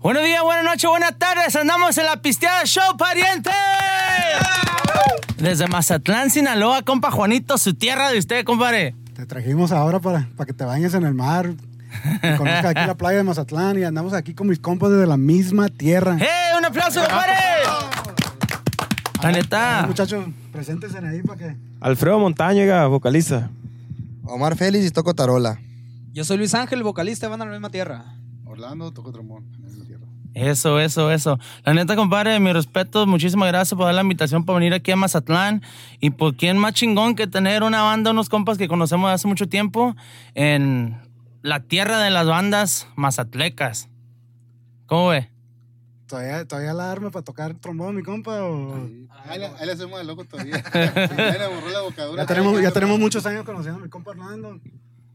Buenos días, buenas noches, buenas tardes. Andamos en la pisteada Show, pariente. Desde Mazatlán, Sinaloa, compa Juanito, su tierra de usted, compadre. Te trajimos ahora para, para que te bañes en el mar. Conozcas aquí la playa de Mazatlán y andamos aquí con mis compas desde la misma tierra. ¡Eh! ¡Un aplauso, compadre! La neta. Muchachos, preséntense ahí para que. Alfredo Montaña, vocalista. Omar Félix y toco tarola. Yo soy Luis Ángel, vocalista de Banda La Misma Tierra. Orlando, toco trombón. en la misma tierra. Eso, eso, eso. La neta, compadre, mi respeto, muchísimas gracias por dar la invitación para venir aquí a Mazatlán. Y por quién más chingón que tener una banda, unos compas que conocemos hace mucho tiempo en la tierra de las bandas mazatlecas. ¿Cómo ve? ¿Todavía, todavía la arma para tocar trombón, mi compa? O... Ahí, le- ahí le hacemos de loco todavía. Ahí le borró la bocadura. Ya tenemos, ya tenemos muchos años conociendo a mi compa Hernando.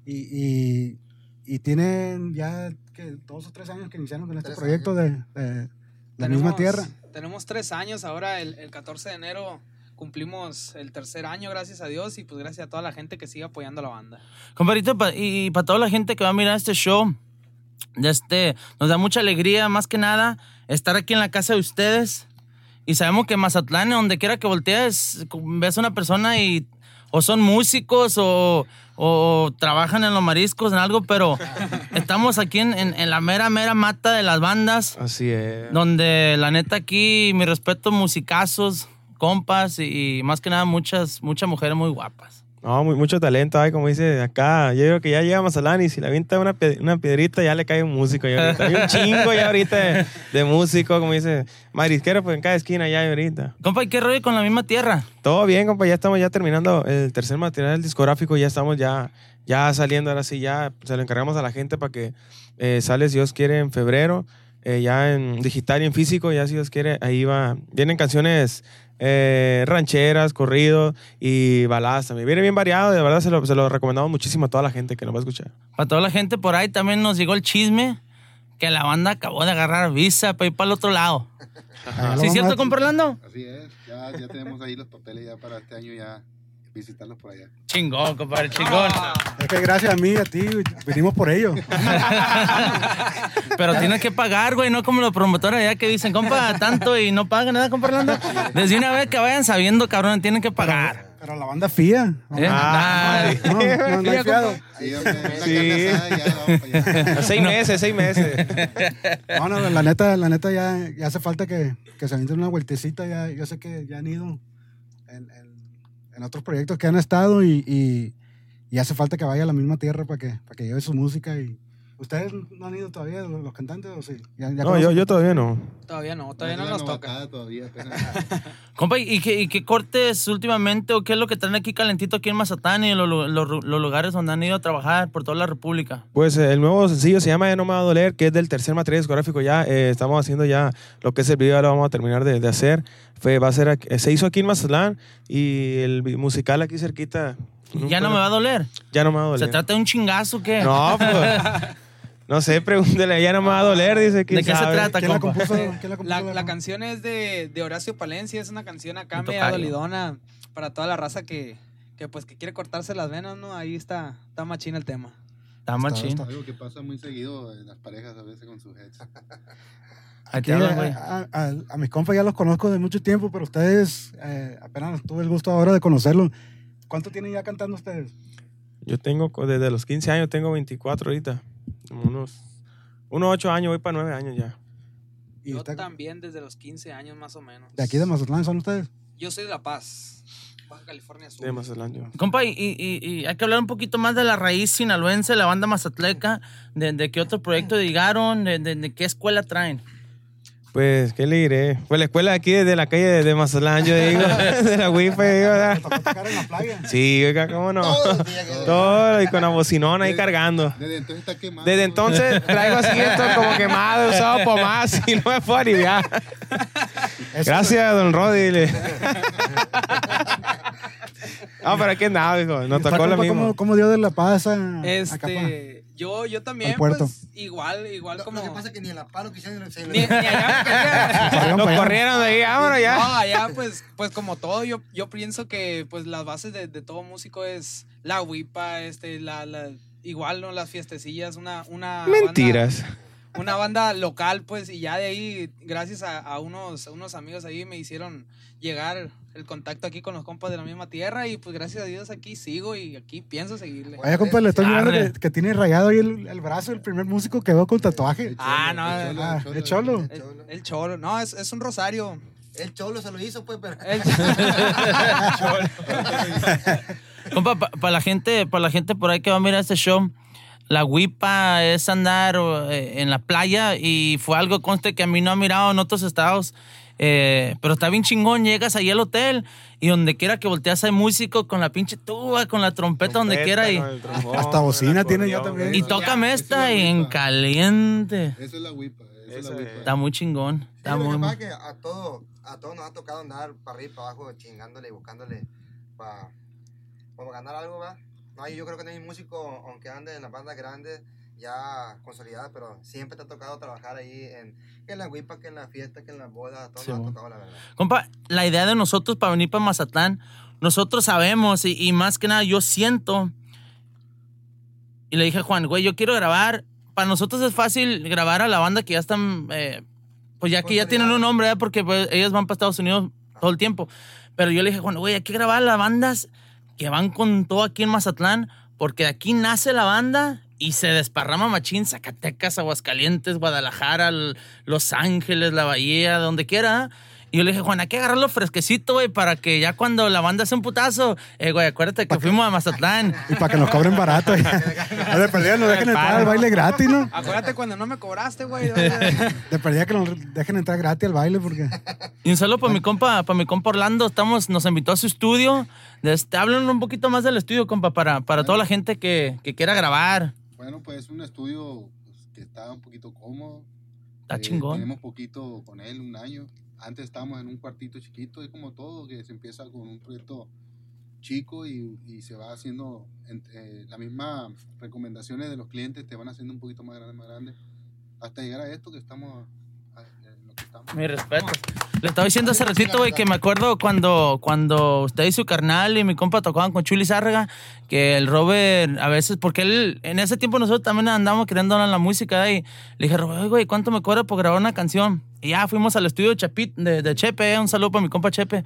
Y, y, y tienen ya que dos o tres años que iniciaron con este Tres proyecto de, de la misma tierra. Tenemos tres años, ahora el, el 14 de enero cumplimos el tercer año, gracias a Dios, y pues gracias a toda la gente que sigue apoyando a la banda. Compadrito, pa- y para toda la gente que va a mirar este show, de este, nos da mucha alegría, más que nada, estar aquí en la casa de ustedes. Y sabemos que Mazatlán, donde quiera que voltees, ves a una persona y o son músicos o, o trabajan en los mariscos, en algo, pero estamos aquí en, en- en la mera, mera mata de las bandas, Así es. donde la neta aquí, mi respeto, musicazos, compas y, más que nada muchas, muchas mujeres muy guapas. No, muy- mucho talento hay, como dice acá. Yo creo que ya llega a Mazatlán y si le avienta una, una piedrita ya le cae un músico. Ya ahorita. Hay un chingo ya ahorita de, de músico, como dice. Marisquero, pues en cada esquina ya hay ahorita. Compa, ¿y qué rollo con la misma tierra? Todo bien, compa. Ya estamos ya terminando el tercer material discográfico. Ya estamos ya, ya saliendo. Ahora sí, ya se lo encargamos a la gente para que eh, sale, si Dios quiere, en febrero. Eh, ya en digital y en físico, ya si Dios quiere, ahí va. Vienen canciones eh, rancheras, corridos y baladas también. Viene bien variado, de verdad se lo, se lo recomendamos muchísimo a toda la gente que lo va a escuchar. Para toda la gente por ahí también nos llegó el chisme que la banda acabó de agarrar visa para ir para el otro lado. ¿Sí es cierto, Orlando? Así es. Ya, ya tenemos ahí los papeles ya para este año ya visitarlos por allá. Chingón, compadre, chingón. Es que gracias a mí y a ti venimos por ello. Pero tienes que pagar, güey, no como los promotores allá que dicen, compa, tanto y no pagan nada, compa Orlando. Desde una vez que vayan sabiendo, cabrón, tienen que pagar. Pero la banda fía. ¿Eh? Ah. No, no, no hay fiado. Sí, ya seis meses, seis meses. No, no, la neta, la neta ya, ya hace falta que, que se avienten una vueltecita. Ya, yo sé que ya han ido en, en- en otros proyectos que han estado y, y, y hace falta que vaya a la misma tierra para que, para que lleve su música. y ¿Ustedes no han ido todavía, los, cantantes, o sí? Ya- ya No, yo, yo todavía no. Todavía no, todavía no la nos toca. Todavía. Compa, ¿y qué, y qué cortes últimamente o qué es lo que traen aquí calentito aquí en Mazatán y en los, los- los lugares donde han ido a trabajar por toda la República? Pues eh, el nuevo sencillo se llama Ya no me va a doler, que es del tercer material discográfico ya. eh, estamos haciendo ya lo que es el video, ahora vamos a terminar de, de hacer. Fue, va a ser, eh, se hizo aquí en Mazatlán y el musical aquí cerquita. Ya no me va a doler. Ya no me va a doler. ¿Se trata de un chingazo qué? No, pues. No sé, pregúntele, ya no me va a doler, dice que ¿De qué se trata, ¿Quién la compa? compuso? ¿Quién la compuso? La, la canción es de, de Horacio Palencia, es una canción acá Un media dolidona para toda la raza que, que pues que quiere cortarse las venas, ¿no? Ahí está, está machina el tema. Está machín. Algo que pasa muy seguido en las parejas a veces con sus heads. Aquí a, a- a mis compas ya los conozco de mucho tiempo, pero ustedes eh, apenas tuve el gusto ahora de conocerlos. ¿Cuánto tienen ya cantando ustedes? Yo tengo, desde los 15 años, tengo 24 ahorita. Unos, unos 8 años, voy para 9 años ya. Y Yo usted- también desde los 15 años más o menos. de aquí de Mazatlán son ustedes. Yo soy de La Paz, Baja California Sur. De Mazatlán, yo. Compa, y, y- y- y hay que hablar un poquito más de la raíz sinaloense, la banda mazatleca, de, de qué otro proyecto llegaron, de, de- de qué escuela traen. Pues, ¿qué le diré? Pues la escuela aquí desde la calle de, Mazatlán, yo digo, de la wifi, digo, tocar en la playa. Sí, oiga, ¿cómo no? Todo, y con la bocinona ahí cargando. Desde entonces está quemado. Desde entonces traigo así esto como quemado, usado por más y no me puedo aliviar. Gracias, don Rodi. le- No, pero aquí andaba, hijo. Nos ¿Usted, tocó lo compa, mismo. ¿Cómo, cómo dio de La Paz a, Este, yo, yo también, Al puerto. pues, igual, igual Lo, como... lo que pasa es que ni en la palo quisieron se Ni, ni allá, porque allá- Corrieron de ahí, vámonos ya. No, allá pues, pues como todo, yo, yo pienso que pues las bases de, de todo músico es la huipa, este, la, la, igual, ¿no? Las fiestecillas, una, una Mentiras. banda- una banda local, pues, y ya de ahí, gracias a, a unos, a unos amigos ahí, me hicieron llegar el contacto aquí con los compas de la misma tierra y pues gracias a Dios aquí sigo y aquí pienso seguirle. Oye, compa, le estoy mirando que, que tiene rayado ahí el, el brazo, el primer músico que veo con tatuaje. Ah, no, Ah, el cholo. El, el cholo, no, es, es un rosario. El cholo se lo hizo, pues, pero. El- Compa, para la gente, para la gente por ahí que va a mirar este show, la huipa es andar eh, en la playa y fue algo conste que a mí no ha mirado en otros estados. Eh, pero está bien chingón, llegas ahí al hotel y donde quiera que volteas hay músico con la pinche tuba, con la trompeta, donde quiera y, trombón, Hasta bocina tiene ya también. y eso. tócame Esa esta es en caliente. Esa es la huipa. Es. Está muy chingón. Sí, Está lo que muy, pasa es que a todos a todos nos ha tocado andar para arriba y para abajo chingándole y buscándole para ganar algo, ¿va? No, yo creo que no hay músico, aunque ande en las bandas grandes, ya consolidada, pero siempre te ha tocado trabajar ahí en, que en la huipa, que en la fiesta, que en las bodas, a todos Sí, nos ha tocado, la verdad. Compa, la idea de nosotros para venir para Mazatlán, nosotros sabemos y, y más que nada yo siento. Y le dije a Juan, güey, yo quiero grabar. Para nosotros es fácil grabar a la banda que ya están, eh, pues ya que ya tienen un nombre, ¿eh? porque pues, ellos van para Estados Unidos todo el tiempo. Pero yo le dije, Juan, güey, hay que grabar a las bandas que van con todo aquí en Mazatlán, porque de aquí nace la banda y se desparrama machín, Zacatecas, Aguascalientes, Guadalajara, Los Ángeles, la Bahía, donde quiera. Y yo le dije, Juan, hay que agarrarlo fresquecito, güey, para que ya cuando la banda hace un putazo, eh, güey, acuérdate que fuimos a Mazatlán. Y para que nos cobren barato. ya. De perdida nos dejen entrar al baile gratis, ¿no? Acuérdate cuando no me cobraste, güey. De perdida que nos dejen entrar gratis al baile porque... Y un saludo para mi compa, para mi compa Orlando, estamos, nos invitó a su estudio. Este, hablen un poquito más del estudio, compa, para, para toda la gente que, que quiera grabar. Bueno, pues es un estudio pues, que está un poquito cómodo. Está Eh, chingón. Tenemos poquito con él, un año. Antes estábamos en un cuartito chiquito, es como todo, que se empieza con un proyecto chico y, y se va haciendo, en- eh, las mismas recomendaciones de los clientes te van haciendo un poquito más grande, más grande, hasta llegar a esto que estamos, a- en lo que estamos. Mi respeto. Le estaba diciendo hace ratito, güey, que me acuerdo cuando, cuando usted y su carnal y mi compa tocaban con Chuli Zárraga, que el Robert a veces, porque él, en ese tiempo nosotros también andábamos queriendo hablar la música y le dije, Robert, "Oye, güey, ¿cuánto me cobra por grabar una canción? Y ya fuimos al estudio de, Chapit, de, Chepe, eh, un saludo para mi compa Chepe.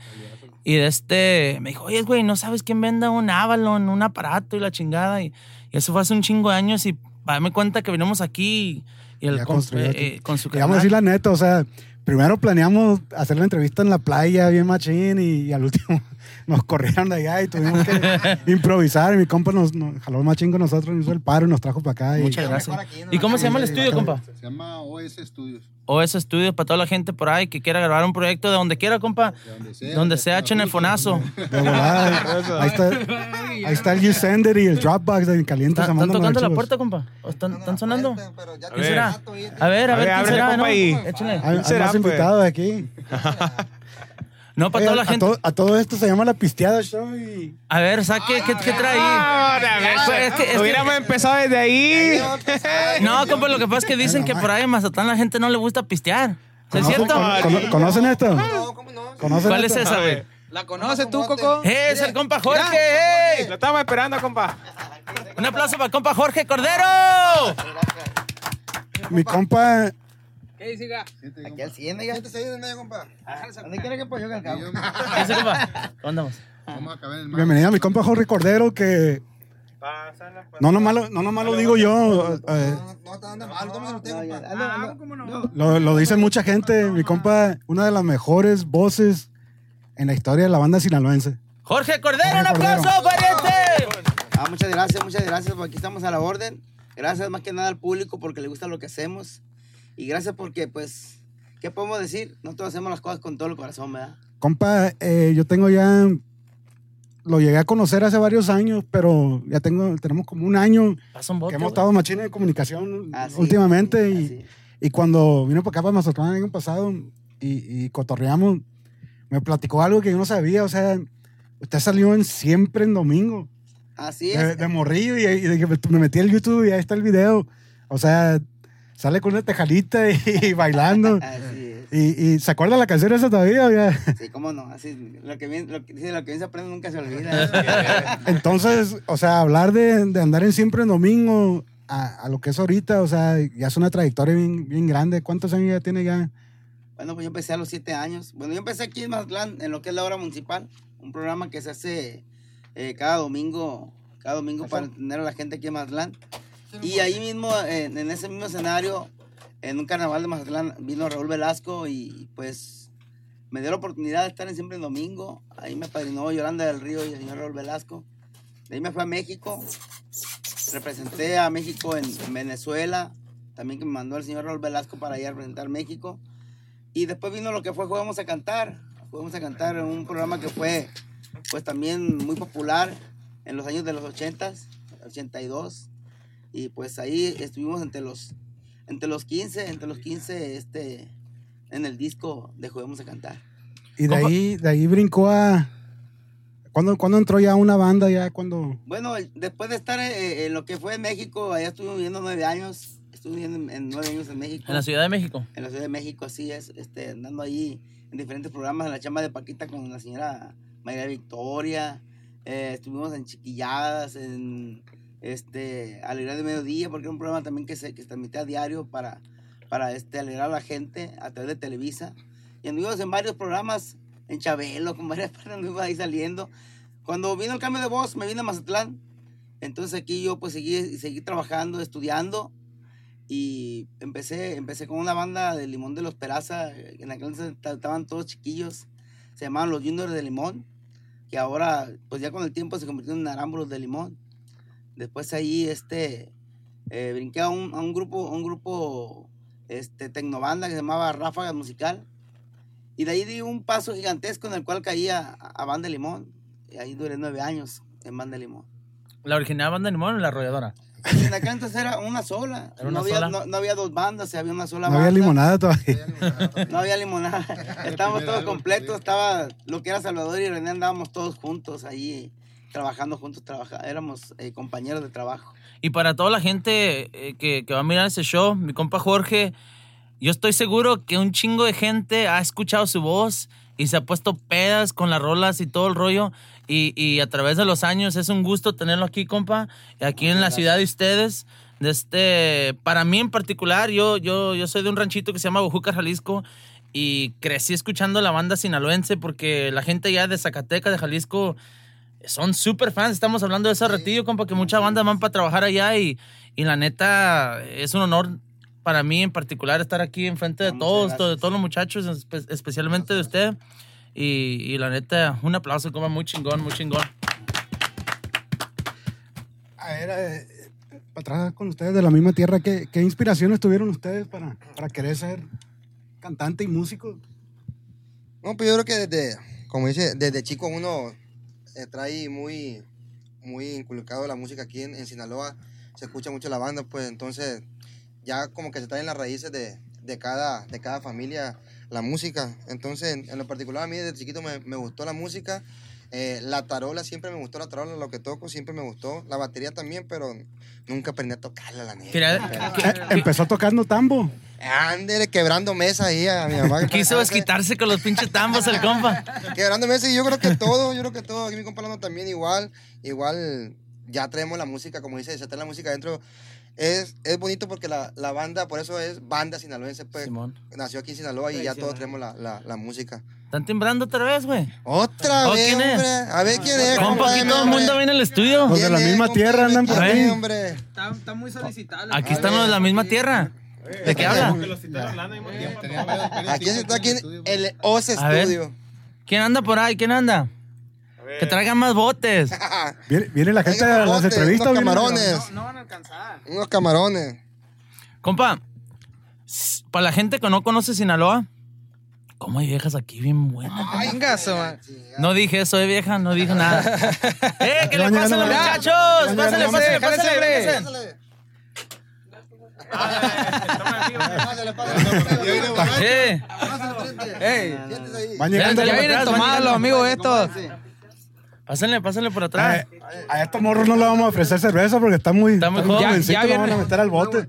Y de este, me dijo, oye, güey, ¿no sabes quién venda un Avalon, un aparato y la chingada? Y, eso fue hace un chingo de años y darme cuenta que venimos aquí el Ya comp- construyó eh, eh, con su Y vamos a decir la neta, o sea, primero planeamos hacer la entrevista en la playa, bien machín, y, y al último nos corrieron de allá y tuvimos que improvisar. Y mi compa nos, nos jaló machín con nosotros, nos hizo el paro y nos trajo para acá. y- Muchas gracias. ¿Y cómo se llama el estudio, compa? Se llama OS Studios, O ese estudio para toda la gente por ahí que quiera grabar un proyecto de donde quiera, compa. de donde sea. Donde sea, echen el fonazo. De volada. ahí, está, ahí está el U-Sender y el Dropbox de caliente. ¿Están, tocando la puerta, compa? ¿O están, sonando? A ver. A ver, a A ver, ver, ¿quién ábrele, será, no? Échale. Hay, más pues? invitados aquí. No, para Oye, toda la a, gente. todo, a todo esto se llama la pisteada show y... A ver, saque, ¿qué, qué trae? Ahora, Pues, es que- es que- Hubiéramos empezado desde ahí. No, compa, lo que pasa es que dicen que por ahí en Mazatlán la gente no le gusta pistear. ¿Es ¿Conocen, cierto? cono- cono- ¿Conocen esto? No, ¿cómo no? ¿Conocen ¿Cuál es esto? esa, güey? ¿La conoces tú, Coco? ¡Eh, es el compa Jorge! ¡eh! Lo estamos esperando, compa. Un aplauso para el compa Jorge Cordero. Mi compa... ¿Qué dice, Aquí al 100, ya. Siéntese ahí en el medio, compa. ¿Dónde quiere que pues yo que al Y cabo? yo- ¿Qué dice, compa? ¿Cómo andamos? Vamos a acabar el mar. Bienvenido a mi compa Jorge Cordero que... No nomás lo, no nomás lo digo yo, eh, No, no está dando mal, tómese usted, compa. Ah, ¿cómo no? lo, lo dice mucha gente. Mi compa, una de las mejores voces en la historia de la banda sinaloense. Jorge Cordero, un Jorge Cordero. aplauso, pariente. Ah, muchas gracias, muchas gracias. Por aquí estamos a la orden. Gracias más que nada al público porque le gusta lo que hacemos. Y gracias porque, pues, ¿qué podemos decir? Nosotros hacemos las cosas con todo el corazón, ¿verdad? Compa, eh, yo tengo ya... Lo llegué a conocer hace varios años, pero ya tengo, tenemos como un año un bote, que hemos estado machines de comunicación Así últimamente. y, así. y cuando vino para acá, para Mazatlán el año pasado, y, y cotorreamos, me platicó algo que yo no sabía. O sea, usted salió en siempre en domingo. Así de, es. de morrillo y, y de que me metí al YouTube y ahí está el video. O sea, sale con una tejalita y, bailando. Así es. Y, y ¿se acuerda la canción esa todavía? Sí, cómo no. Así, lo que bien, lo dice, lo que bien se aprende nunca se olvida. Entonces, o sea, hablar de, de andar en siempre en domingo a, a lo que es ahorita, o sea, ya es una trayectoria bien, bien grande. ¿Cuántos años ya tiene ya? Bueno, pues yo empecé a los siete años. Bueno, yo empecé aquí en Mazatlán, en lo que es la hora municipal, un programa que se hace eh, cada domingo, cada domingo para entender a la gente aquí en Mazatlán. Y ahí mismo, en, en ese mismo escenario, en un carnaval de Mazatlán, vino Raúl Velasco y pues me dio la oportunidad de estar en Siempre en Domingo. Ahí me padrinó Yolanda del Río y el señor Raúl Velasco. De ahí me fui a México. Representé a México en, en Venezuela. También que me mandó el señor Raúl Velasco para ir a representar México. Y después vino lo que fue Jugamos a Cantar. Jugamos a Cantar en un programa que fue pues también muy popular en los años de los 80, 82. Y pues ahí estuvimos entre los, entre los 15, entre los 15 este, en el disco de Juguemos a Cantar. Y de ahí, de ahí brincó a... ¿Cuándo, cuándo entró ya una banda? Ya cuando... Bueno, después de estar eh, en lo que fue en México, allá estuve viviendo nueve años. Estuve viviendo en, en nueve años en México. En la Ciudad de México. en la Ciudad de México, así es, este, andando ahí en diferentes programas, en la chamba de Paquita con la señora María Victoria, eh, estuvimos en Chiquilladas, en este, Alegría de Mediodía, porque era un programa también que se, que se a diario para, para este, alegrar a la gente a través de Televisa. Y anduvimos en varios programas, en Chabelo, con varias partes anduvimos ahí saliendo. Cuando vino el cambio de voz, me vine a Mazatlán. Entonces aquí yo pues seguí, seguí trabajando, estudiando y empecé, empecé con una banda de Limón de los Peraza, en aquel entonces ta- estaban todos chiquillos, se llamaban los Juniors de Limón, que ahora, pues ya con el tiempo se convirtieron en Arámbulos de Limón. Después ahí, este, eh, brinqué a un, a un grupo, a un grupo, este, tecnobanda que se llamaba Ráfagas Musical, y de ahí di un paso gigantesco en el cual caía a, a Banda de Limón, y ahí duré nueve años en Banda de Limón. La original banda de limón o la arrolladora. En aquel entonces era una sola, Era una no, había, sola. No, no había dos bandas, había una sola No banda. había limonada todavía. No había limonada. Estábamos todos completos. Estaba lo que era Salvador y René, andábamos todos juntos ahí, trabajando juntos. Trabaja, éramos eh, compañeros de trabajo. Y para toda la gente eh, que, que va a mirar ese show, mi compa Jorge, yo estoy seguro que un chingo de gente ha escuchado su voz y se ha puesto pedas con las rolas y todo el rollo. Y, y a través de los años es un gusto tenerlo aquí, compa, aquí en la ciudad de ustedes. De este, para mí en particular, yo, yo, yo soy de un ranchito que se llama Bojuca, Jalisco, y crecí escuchando la banda sinaloense porque la gente ya de Zacatecas, de Jalisco, son súper fans. Estamos hablando de ese ratillo, compa, que mucha banda van para trabajar allá y, y la neta es un honor para mí en particular estar aquí enfrente de todos, gracias. de todos los muchachos, espe- especialmente de usted. Y, y la neta, un aplauso, compa, muy chingón, muy chingón. A ver, eh, para atrás con ustedes de la misma tierra, ¿qué, qué inspiraciones tuvieron ustedes para, para querer ser cantante y músico? No, pues yo creo que desde, como dice, desde chico uno eh, trae muy, muy inculcado la música aquí en, en Sinaloa. Se escucha mucho la banda, pues entonces ya como que se traen las raíces de, de, cada, de cada familia la música. Entonces, en, en lo particular a mí desde chiquito me, me gustó la música. Eh, la tarola siempre me gustó, la tarola, lo que toco siempre me gustó. La batería también, pero nunca aprendí a tocarla, la neta. Eh, empezó tocando tambo. Ándele, quebrando mesa ahí a mi mamá. Quiso desquitarse con los pinches tambos el compa. Quebrando mesa y yo creo que todo, yo creo que todo. Aquí mi compa Lando también igual, igual ya traemos la música, como dice, se trae la música adentro. Es, es bonito porque la, la banda, por eso es banda sinaloense, pues Simón. nació aquí en Sinaloa y ya todos traemos la, la, la música. ¿Están timbrando otra vez, güey? Otra Oh, vez, ¿quién es? hombre. A ver quién es. Compa, aquí todo el mundo viene al estudio. Los de la ¿Quién es, misma tierra andan por ¿Quién ahí. hombre? Está, está muy solicitable. Aquí estamos ver, en la misma tierra. ¿De qué habla? Aquí se está aquí en el OS. Studio. ¿Quién anda por ahí? ¿Quién anda? Que traigan más botes. Viene, viene la gente Traigan a las botes, entrevistas. unos camarones. No, no van a alcanzar. Unos camarones. Compa, para la gente que no conoce Sinaloa, ¿cómo hay viejas aquí bien buenas? Venga, su ma- No dije eso de vieja, no dije nada. ¡Eh, que le llegando pasen los muchachos! Pásale, pásale, pásale, pásale. Pásale, pásale. Eh, llegando. Ya vienen tomados los amigos estos. Pásenle, pásenle por A, atrás. a estos morros no le vamos a ofrecer cerveza porque están muy, Está muy joven. Ya- ya lo van a meter al bote.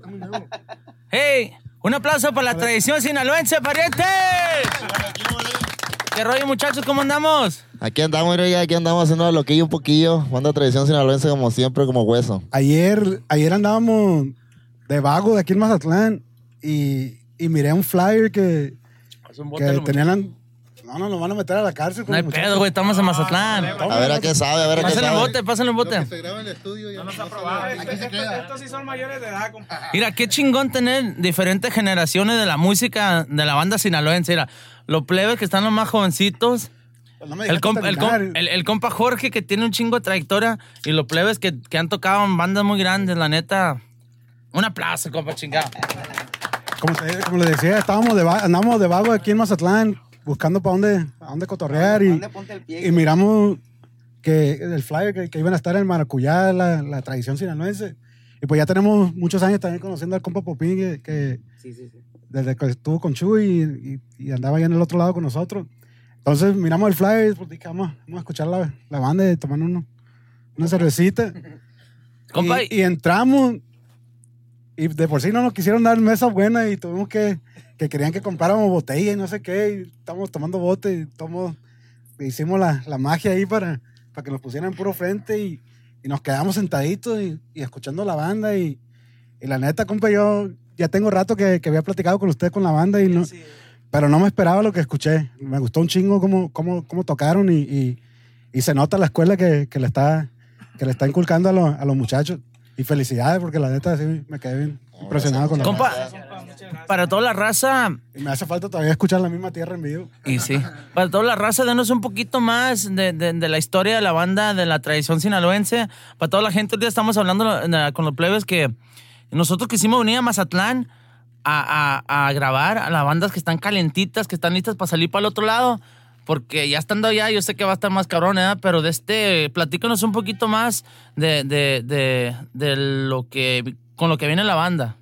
¡Hey! Un aplauso para la tradición sinaloense, pariente. ¿Qué rollo, muchachos? ¿Cómo andamos? Aquí andamos, mira, ya aquí andamos haciendo lo que hay un poquillo. Banda tradición sinaloense como siempre, como hueso. Ayer, ayer andábamos de vago de aquí en Mazatlán y, y miré un flyer que, que tenían... No, no, nos van a meter a la cárcel. No hay pedo, güey, estamos en Mazatlán. A ver a qué sabe, a ver a qué sabe. bote, pásale un Lo que bote. se graba en el estudio no. Estos sí son mayores de edad, compa. Mira, qué chingón tener diferentes generaciones de la música de la banda sinaloense. Mira, los plebes que están los más jovencitos. Pues no El, compa- el, el- el compa Jorge que tiene un chingo de trayectoria y los plebes que, que han tocado en bandas muy grandes, la neta. Un aplauso, compa chingado. Como, como les decía, estábamos de, andábamos de vago aquí en Mazatlán buscando para dónde, a dónde cotorrear y, miramos que el flyer que, que iban a estar en Maracuyá, la, la tradición sinaloense. Y pues ya tenemos muchos años también conociendo al compa Popín, que, que Sí, sí, sí. desde que estuvo con Chuy y, y- y andaba allá en el otro lado con nosotros. Entonces miramos el flyer y pues dije, vamos, vamos a escuchar la, la banda y tomar uno, una cervecita. Y, y entramos y de por sí no nos quisieron dar mesa buena y tuvimos que, que querían que compráramos botella y no sé qué. Y estamos tomando bote y tomamos, hicimos la, la magia ahí para, para que nos pusieran puro frente y, y nos quedamos sentaditos y, y escuchando la banda. Y, y la neta, compa, yo ya tengo rato que, que había platicado con usted con la banda y no, pero no me esperaba lo que escuché. Me gustó un chingo cómo, cómo, cómo tocaron y, y, y se nota la escuela que, que le está que le está inculcando a, los- a los muchachos. Y felicidades, porque la neta sí me quedé bien impresionado con la compa, para toda la raza, Y me hace falta todavía escuchar la misma tierra en vivo. y sí, para toda la raza, denos un poquito más de, de- de la historia de la banda, de la tradición sinaloense. Para toda la gente, hoy día estamos hablando con los plebes que nosotros quisimos venir a Mazatlán a, a- a grabar a las bandas que están calentitas, que están listas para salir para el otro lado. Porque ya estando allá, yo sé que va a estar más cabrón, ¿eh? Pero de este, platícanos un poquito más de, de, de, lo que, con lo que viene la banda.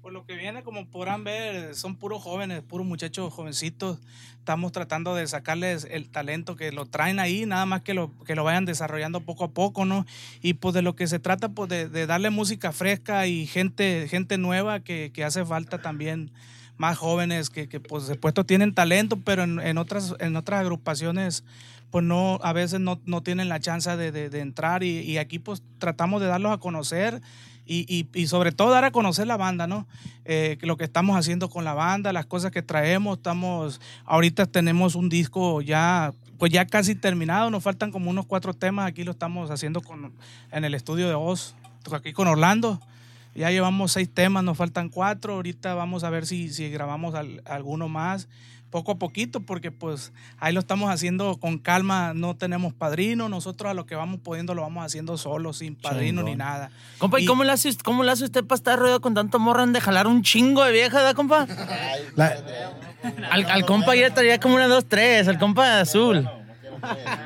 Por lo que viene, como podrán ver, son puros jóvenes, puros muchachos jovencitos. Estamos tratando de sacarles el talento que lo traen ahí, nada más que lo, que lo vayan desarrollando poco a poco, ¿no? Y pues de lo que se trata, pues de, de darle música fresca y gente, gente nueva que, que hace falta también más jóvenes que, que por supuesto tienen talento, pero en, en otras, en otras agrupaciones pues no, a veces no, no tienen la chance de, de- entrar y, y aquí pues tratamos de darlos a conocer y, y- sobre todo dar a conocer la banda, ¿no? Eh, lo que estamos haciendo con la banda, las cosas que traemos, estamos, ahorita tenemos un disco ya, pues ya casi terminado, nos faltan como unos cuatro temas, aquí lo estamos haciendo con, en el estudio de Oz, aquí con Orlando. Ya llevamos seis temas, nos faltan cuatro. Ahorita vamos a ver si, si grabamos al- alguno más, poco a poquito, porque pues ahí lo estamos haciendo con calma. No tenemos padrino, nosotros a lo que vamos pudiendo lo vamos haciendo solo, sin padrino ni nada. Compa, ¿y, Y- cómo le hace, cómo le hace usted para estar rodeado con tanto morran de jalar un chingo de vieja, ¿verdad, compa? La- Al, al compa ya traía como una, dos, tres, el compa de azul.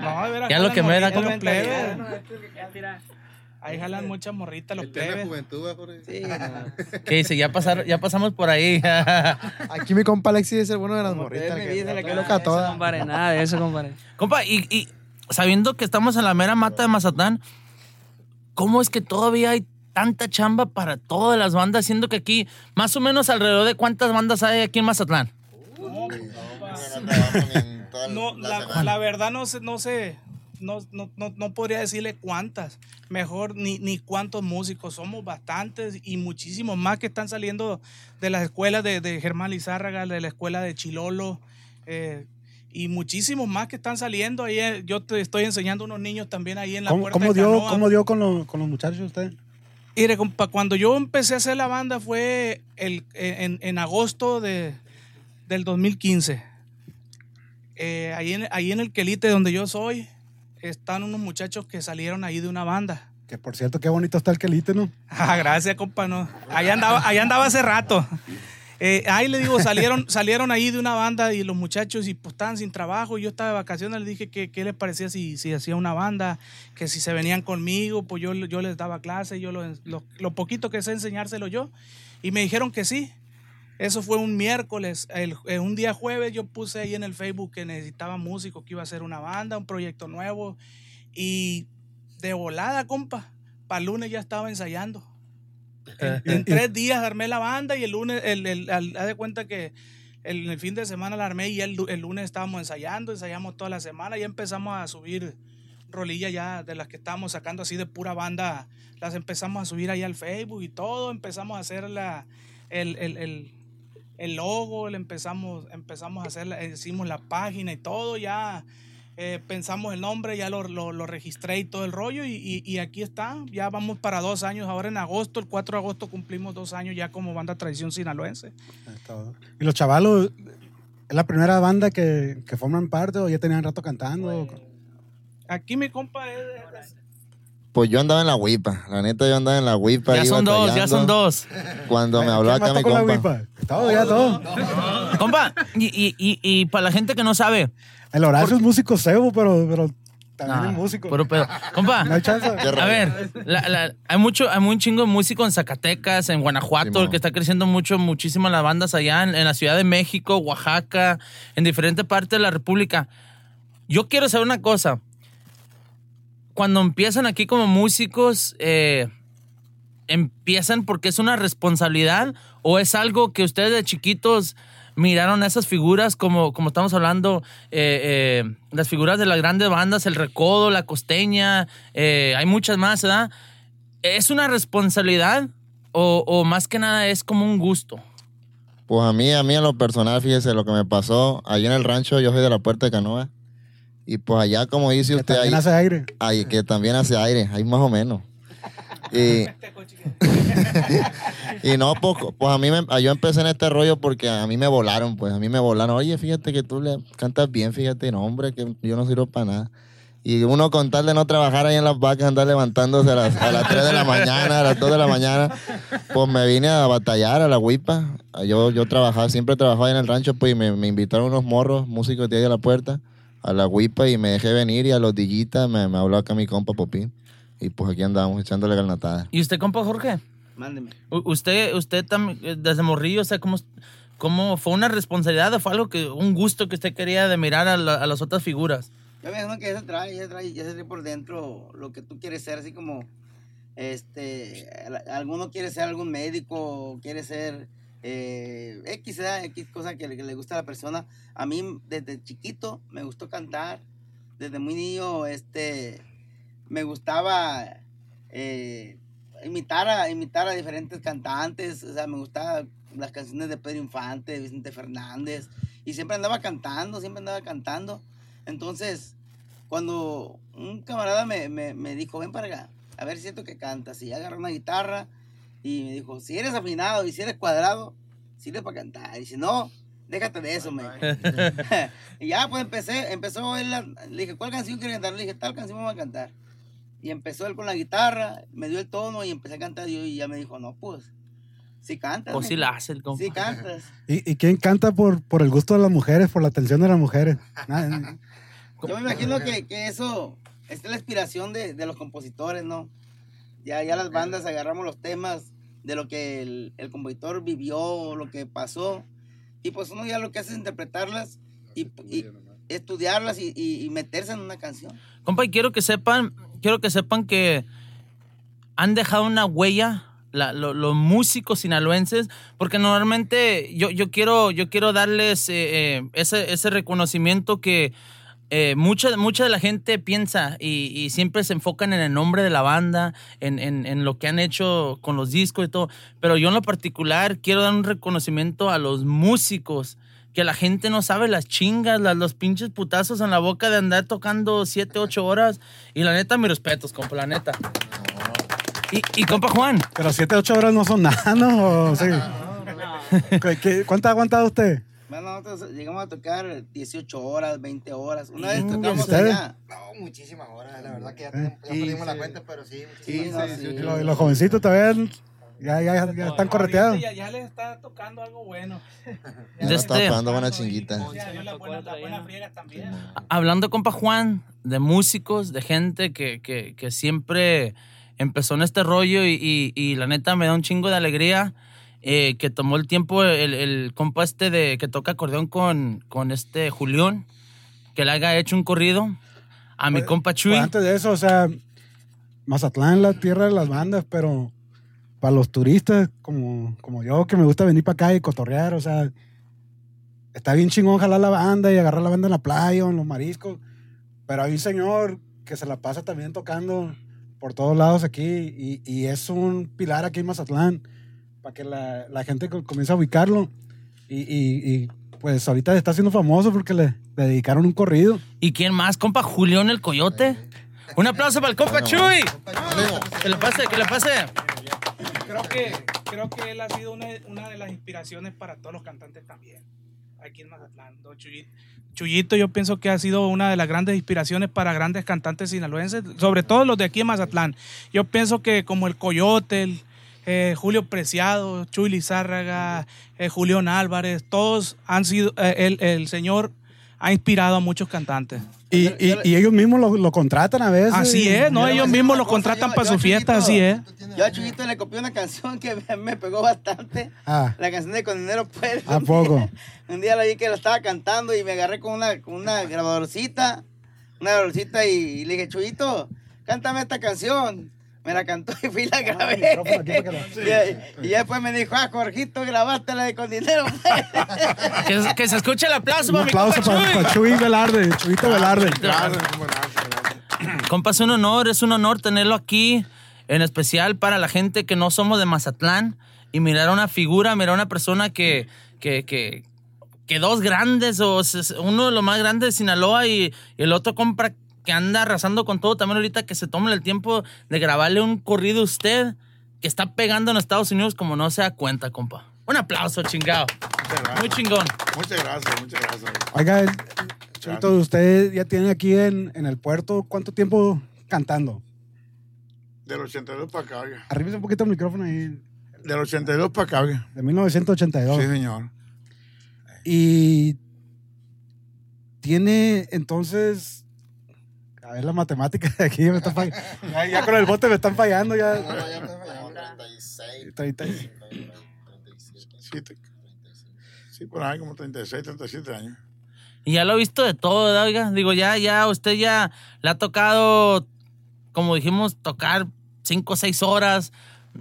No, de veras, Ya lo que me da como. Ahí jalan muchas morritas los plebes. juventud, ¿va, Jorge? Sí, no. Que dice, ya, pasar, ya pasamos por ahí. Aquí mi compa Alexis es el bueno de las Como morritas. que dicen, la que loca no- toda. compadre, nada de eso, compadre. compa, y, y sabiendo que estamos en la mera mata de Mazatlán, ¿cómo es que todavía hay tanta chamba para todas las bandas? Siendo que aquí, más o menos alrededor de cuántas bandas hay aquí en Mazatlán. No, la, la verdad no sé, no sé, no, no, no, no podría decirle cuántas, mejor ni, ni cuántos músicos, somos bastantes y muchísimos más que están saliendo de las escuelas de, de Germán Lizárraga, de la escuela de Chilolo, eh, y muchísimos más que están saliendo. Ahí eh, yo te estoy enseñando unos niños también ahí en la ¿Cómo, puerta cómo de dio, Canoa. ¿Cómo dio con, los- con los muchachos usted? Mire, compa, cuando yo empecé a hacer la banda fue el, en, en agosto de, del 2015. Eh, ahí, en, ahí en el Quelite, donde yo soy, están unos muchachos que salieron ahí de una banda. Que por cierto, qué bonito está el quelite, ¿no? Ah, gracias, compa. No. Allá, andaba, allá andaba hace rato. Eh, ahí le digo, salieron, salieron ahí de una banda y los muchachos y pues estaban sin trabajo. Yo estaba de vacaciones, les dije que qué les parecía si, si hacía una banda, que si se venían conmigo, pues yo, yo les daba clase, yo lo, lo, lo poquito que sé enseñárselo yo. Y me dijeron que sí. Eso fue un miércoles. El- eh, un día jueves yo puse ahí en el Facebook que necesitaba músicos, que iba a hacer una banda, un proyecto nuevo. Y de volada, compa, para el lunes ya estaba ensayando. En, en tres días armé la banda y el lunes, el, el- haz de cuenta que el, el fin de semana la armé y el, el lunes estábamos ensayando, ensayamos toda la semana y empezamos a subir rolillas ya de las que estábamos sacando así de pura banda, las empezamos a subir ahí al Facebook y todo, empezamos a hacer la, el, el, el, logo, le empezamos, empezamos a hacer, la- hicimos la página y todo, ya eh, pensamos el nombre, ya lo, lo, lo registré y todo el rollo y, y, y aquí está, ya vamos para dos años, ahora en agosto, el 4 de agosto cumplimos dos años ya como banda tradición sinaloense. Y los chavalos, ¿es la primera banda que, que forman parte o ya tenían rato cantando? Aquí mi compa es... es- Pues yo andaba en la huipa. La neta, yo andaba en la huipa. Ya son dos, ya son dos. Cuando me habló ¿Quién acá mi la compa. huipa? Todo, ya todo. Compa, y, y, y, y para la gente que no sabe. El Horacio es músico cebo, pero, pero también Ah, es músico. puro pedo. Compa, No hay chance. A ver, la- la- hay mucho, hay un chingo de músicos en Zacatecas, en Guanajuato, que está creciendo mucho, muchísimas las bandas allá, en, en la Ciudad de México, Oaxaca, en diferentes partes de la República. Yo quiero saber una cosa. Cuando empiezan aquí como músicos, eh, ¿empiezan porque es una responsabilidad o es algo que ustedes de chiquitos miraron esas figuras como, como estamos hablando, eh, eh, las figuras de las grandes bandas, el Recodo, la Costeña, hay muchas más, ¿verdad? ¿Es una responsabilidad o, o más que nada es como un gusto? Pues a mí, a mí en lo personal, fíjese lo que me pasó. Allí en el rancho, yo soy de la Puerta de Canoa. Y pues allá, como dice Que usted, también ahí, hace aire. ahí, que también hace aire, ahí más o menos. Y, y no, pues, pues a mí me, yo empecé en este rollo porque a mí me volaron, pues a mí me volaron. Oye, fíjate que tú le cantas bien, fíjate, no, hombre, que yo no sirvo para nada. Y uno con tal de no trabajar ahí en las vacas, andar levantándose a las, a las 3 de la mañana, a las 2 de la mañana, pues me vine a batallar a la huipa. Yo, yo trabajaba, siempre trabajaba ahí en el rancho, pues y me, me invitaron unos morros, músicos de ahí a la puerta, a la huipa y me dejé venir y a los dillitas me, me habló acá mi compa Popín. Y pues aquí andamos echándole garnatada. ¿Y usted, compa Jorge? Mándeme. U- Usted, usted también, eh, desde morrillo, o sea, ¿cómo, ¿cómo fue una responsabilidad o fue algo que, un gusto que usted quería de mirar a, la- a las otras figuras? Yo me imagino que ya se trae, ya se trae, ya se trae por dentro lo que tú quieres ser, así como, este, al- alguno quiere ser algún médico, quiere ser eh, X, ¿verdad? X cosa que le, que le gusta a la persona. A mí, desde chiquito, me gustó cantar, desde muy niño, este, me gustaba eh, imitar, a, imitar a diferentes cantantes, o sea, me gustaban las canciones de Pedro Infante, de Vicente Fernández, y siempre andaba cantando, siempre andaba cantando. Entonces, cuando un camarada me, me, me dijo, ven para acá, a ver si siento que cantas, y agarró una guitarra, y me dijo, si eres afinado y si eres cuadrado, sirve para cantar, y si no, déjate de eso, me dijo. y ya, pues empecé, empezó él, a- le dije, ¿cuál canción quieres cantar? Le dije, tal canción vamos a cantar. Y empezó él con la guitarra, me dio el tono y empecé a cantar yo y ya me dijo, no, pues, sí cantas. Pues me sí dijo. la hace el compa. Sí cantas. ¿Y, y quién canta por, por el gusto de las mujeres, por la atención de las mujeres? Yo me imagino que, que eso es la inspiración de, de los compositores, ¿no? Ya, ya las bandas agarramos los temas de lo que el, el compositor vivió, lo que pasó, y pues uno ya lo que hace es interpretarlas y, y estudiarlas y, y- y meterse en una canción. Compa, y quiero que sepan, quiero que sepan que han dejado una huella la- lo- los músicos sinaloenses, porque normalmente yo, yo quiero, yo quiero darles eh, eh, ese, ese reconocimiento que eh, mucha, mucha de la gente piensa y, y siempre se enfocan en el nombre de la banda, en, en- en lo que han hecho con los discos y todo. Pero yo en lo particular quiero dar un reconocimiento a los músicos, que la gente no sabe las chingas, las, los pinches putazos en la boca de andar tocando 7, 8 horas. Y la neta, mis respetos, compa, la neta. Y, y compa Juan, Pero 7, 8 horas no son nada, ¿no? Sí. ¿Qué- qué- ¿Cuánto ha aguantado usted? Bueno, nosotros llegamos a tocar 18 horas, 20 horas. Una vez Mm, tocamos allá. No, muchísimas horas, la verdad que ya, tenemos- ya perdimos la cuenta, pero sí, Sí, muchísimas no, horas. sí. Los, los jovencitos todavía ya, ya, ya están correteados. Ya, ya les está tocando algo bueno. Ya nos está pagando buena chinguita. Hablando compa Juan, de músicos, de gente que, que, que siempre empezó en este rollo y, y- y la neta me da un chingo de alegría eh, que tomó el tiempo el, el compa este de que toca acordeón con, con este Julián, que le haya hecho un corrido. A mi Pues- compa Chuy. Pues antes de eso, o sea, Mazatlán es la tierra de las bandas, pero para los turistas como, como yo, que me gusta venir para acá y cotorrear, o sea, está bien chingón jalar la banda y agarrar la banda en la playa o en los mariscos. Pero hay un señor que se la pasa también tocando por todos lados aquí y, y es un pilar aquí en Mazatlán para que la, la gente co- comience a ubicarlo. Y, y- y, pues ahorita está siendo famoso porque le, le dedicaron un corrido. ¿Y quién más? Compa Julián el Coyote. Un aplauso para el compa Chuy. Que le pase, que le pase. Creo que, creo que él ha sido una, una de las inspiraciones para todos los cantantes también. Aquí en Mazatlán, don Chuyito. Chuyito yo pienso que ha sido una de las grandes inspiraciones para grandes cantantes sinaloenses, sobre todo los de aquí en Mazatlán. Yo pienso que como el Coyote, el, eh, Julio Preciado, Chuy Lizárraga, eh, Julián Álvarez, todos han sido, eh, el, el señor ha inspirado a muchos cantantes. Y, y- y ellos mismos lo, lo contratan a veces. Así es, ¿no? Ellos mismos cosa, contratan yo- para yo sus fiestas, así es. Yo a Chuyito le copié una canción que me, me pegó bastante. Ah, La canción de Con Dinero Puedes. ¿A poco? Un día la vi que la estaba cantando y me agarré con una, con una grabadorcita. Una grabadorcita y, y le dije, Chuyito, cántame esta canción. Me la cantó y fui y la grabé. Ah, para que y, después me dijo, ah, Jorgito, grabaste la de Con Dinero. Que, que se escuche el aplauso un para aplauso compa para, Chuy. Chuy Velarde, Chuyito Velarde. Compa, es un honor, es un honor tenerlo aquí, en especial para la gente que no somos de Mazatlán y mirar a una figura, mirar a una persona que, que, que, que dos grandes, o uno de los más grandes de Sinaloa y, y el otro compra que anda arrasando con todo, también ahorita que se tome el tiempo de grabarle un corrido a usted que está pegando en Estados Unidos como no se da cuenta, compa. Un aplauso, chingado. Muy chingón. Muchas gracias, muchas gracias. Oiga, el- Chuyito, usted ya tiene aquí en, en el puerto, ¿cuánto tiempo cantando? Del 82 para acá, oiga. Arríbese un poquito el micrófono ahí. Del 82 para acá, oiga. De 1982. Sí, señor. Y tiene entonces. A ver, la matemática de aquí me está fallando. Ya, ya con el bote me están fallando. Ya. No, no, ya me fallaron 36. 36. 37. Sí, por ahí como 36, 37 años. Y ya lo he visto de todo, ¿verdad? Oiga, digo, ya, ya, usted ya le ha tocado, como dijimos, tocar cinco o seis horas.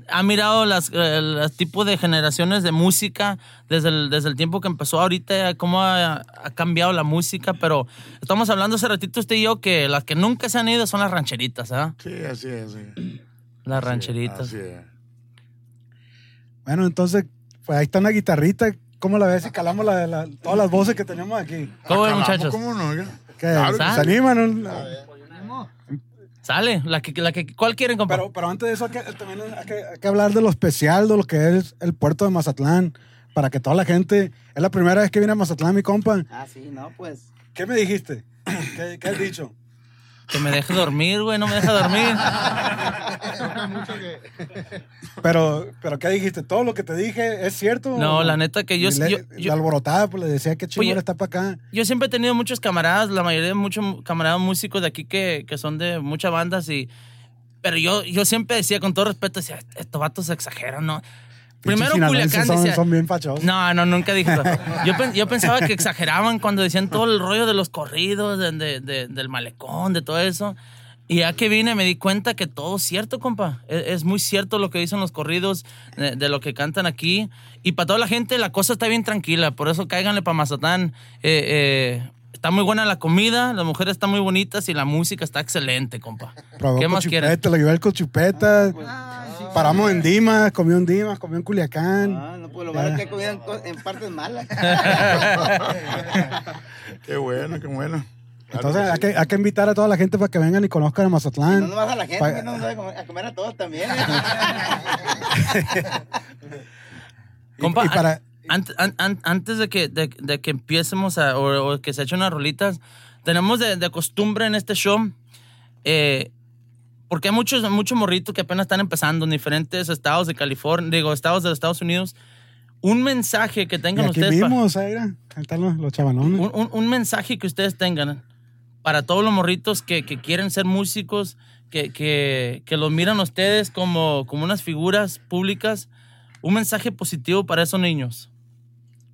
Ha mirado las, eh, los tipos de generaciones de música desde el, desde el tiempo que empezó ahorita, cómo ha, ha cambiado la música, pero estamos hablando hace ratito usted y yo que las que nunca se han ido son las rancheritas, ¿ah? Sí, así es. sí. Las rancheritas. Así es. Bueno, entonces, pues ahí está una guitarrita. ¿Cómo la ves si calamos la, la- todas las voces que tenemos aquí? ¿Cómo ven, Acabamos, muchachos? ¿Cómo no? ¿Qué? ¿Se animan? Sale, la que, la que, ¿cuál quieren, compa? Pero, pero antes de eso, hay que, también hay que, hay que hablar de lo especial, de lo que es el puerto de Mazatlán, para que toda la gente. Es la primera vez que viene a Mazatlán, mi compa. ah, sí, no, pues. ¿Qué me dijiste? ¿Qué, qué has dicho? Que me deje dormir, güey, no me deja dormir. Pero, pero ¿qué dijiste? ¿Todo lo que te dije es cierto? No, ¿O la neta que yo- le- yo- y yo- alborotada, pues le decía que chingón está para acá. yo siempre he tenido muchos camaradas, la mayoría de muchos camaradas músicos de aquí que, que son de muchas bandas y pero yo, yo siempre decía con todo respeto, decía, estos vatos exageran, ¿no? Primero Culiacán son, decía, son bien fachos. no, no, nunca dije eso. Yo, yo pensaba que exageraban cuando decían todo el rollo de los corridos, de- de- de- del malecón, de todo eso. Y ya que vine me di cuenta que todo es cierto, compa. Es, es muy cierto lo que dicen los corridos, de, de lo que cantan aquí. Y para toda la gente la cosa está bien tranquila. Por eso cáiganle para Mazatán. Eh, eh, está muy buena la comida, las mujeres están muy bonitas y la música está excelente, compa. Probó ¿Qué más quieren? chupeta, lo llevé con chupeta. Ah, Paramos en Dimas, comió en Dimas, comió en Culiacán. Ah, no, pues lo malo es que comido en, partes malas. Qué bueno, qué bueno. Claro Entonces hay que hay que invitar a toda la gente para que vengan y conozcan a Mazatlán. no nomás a la gente, Pa- no a comer- a comer a todos también. Y- Compa, y para, Ant- an- an- antes de que, de, de que empiecemos a, o, o que se echen unas rolitas, tenemos de, de costumbre en este show, eh, porque hay muchos, muchos morritos que apenas están empezando en diferentes estados de California, digo, estados de los Estados Unidos. Un mensaje que y tengan aquí ustedes. mismo, mira, ahí están los, los chavalones. un, un- un mensaje que ustedes tengan para todos los morritos que, que quieren ser músicos, que, que, que los miran a ustedes como, como unas figuras públicas. Un mensaje positivo para esos niños.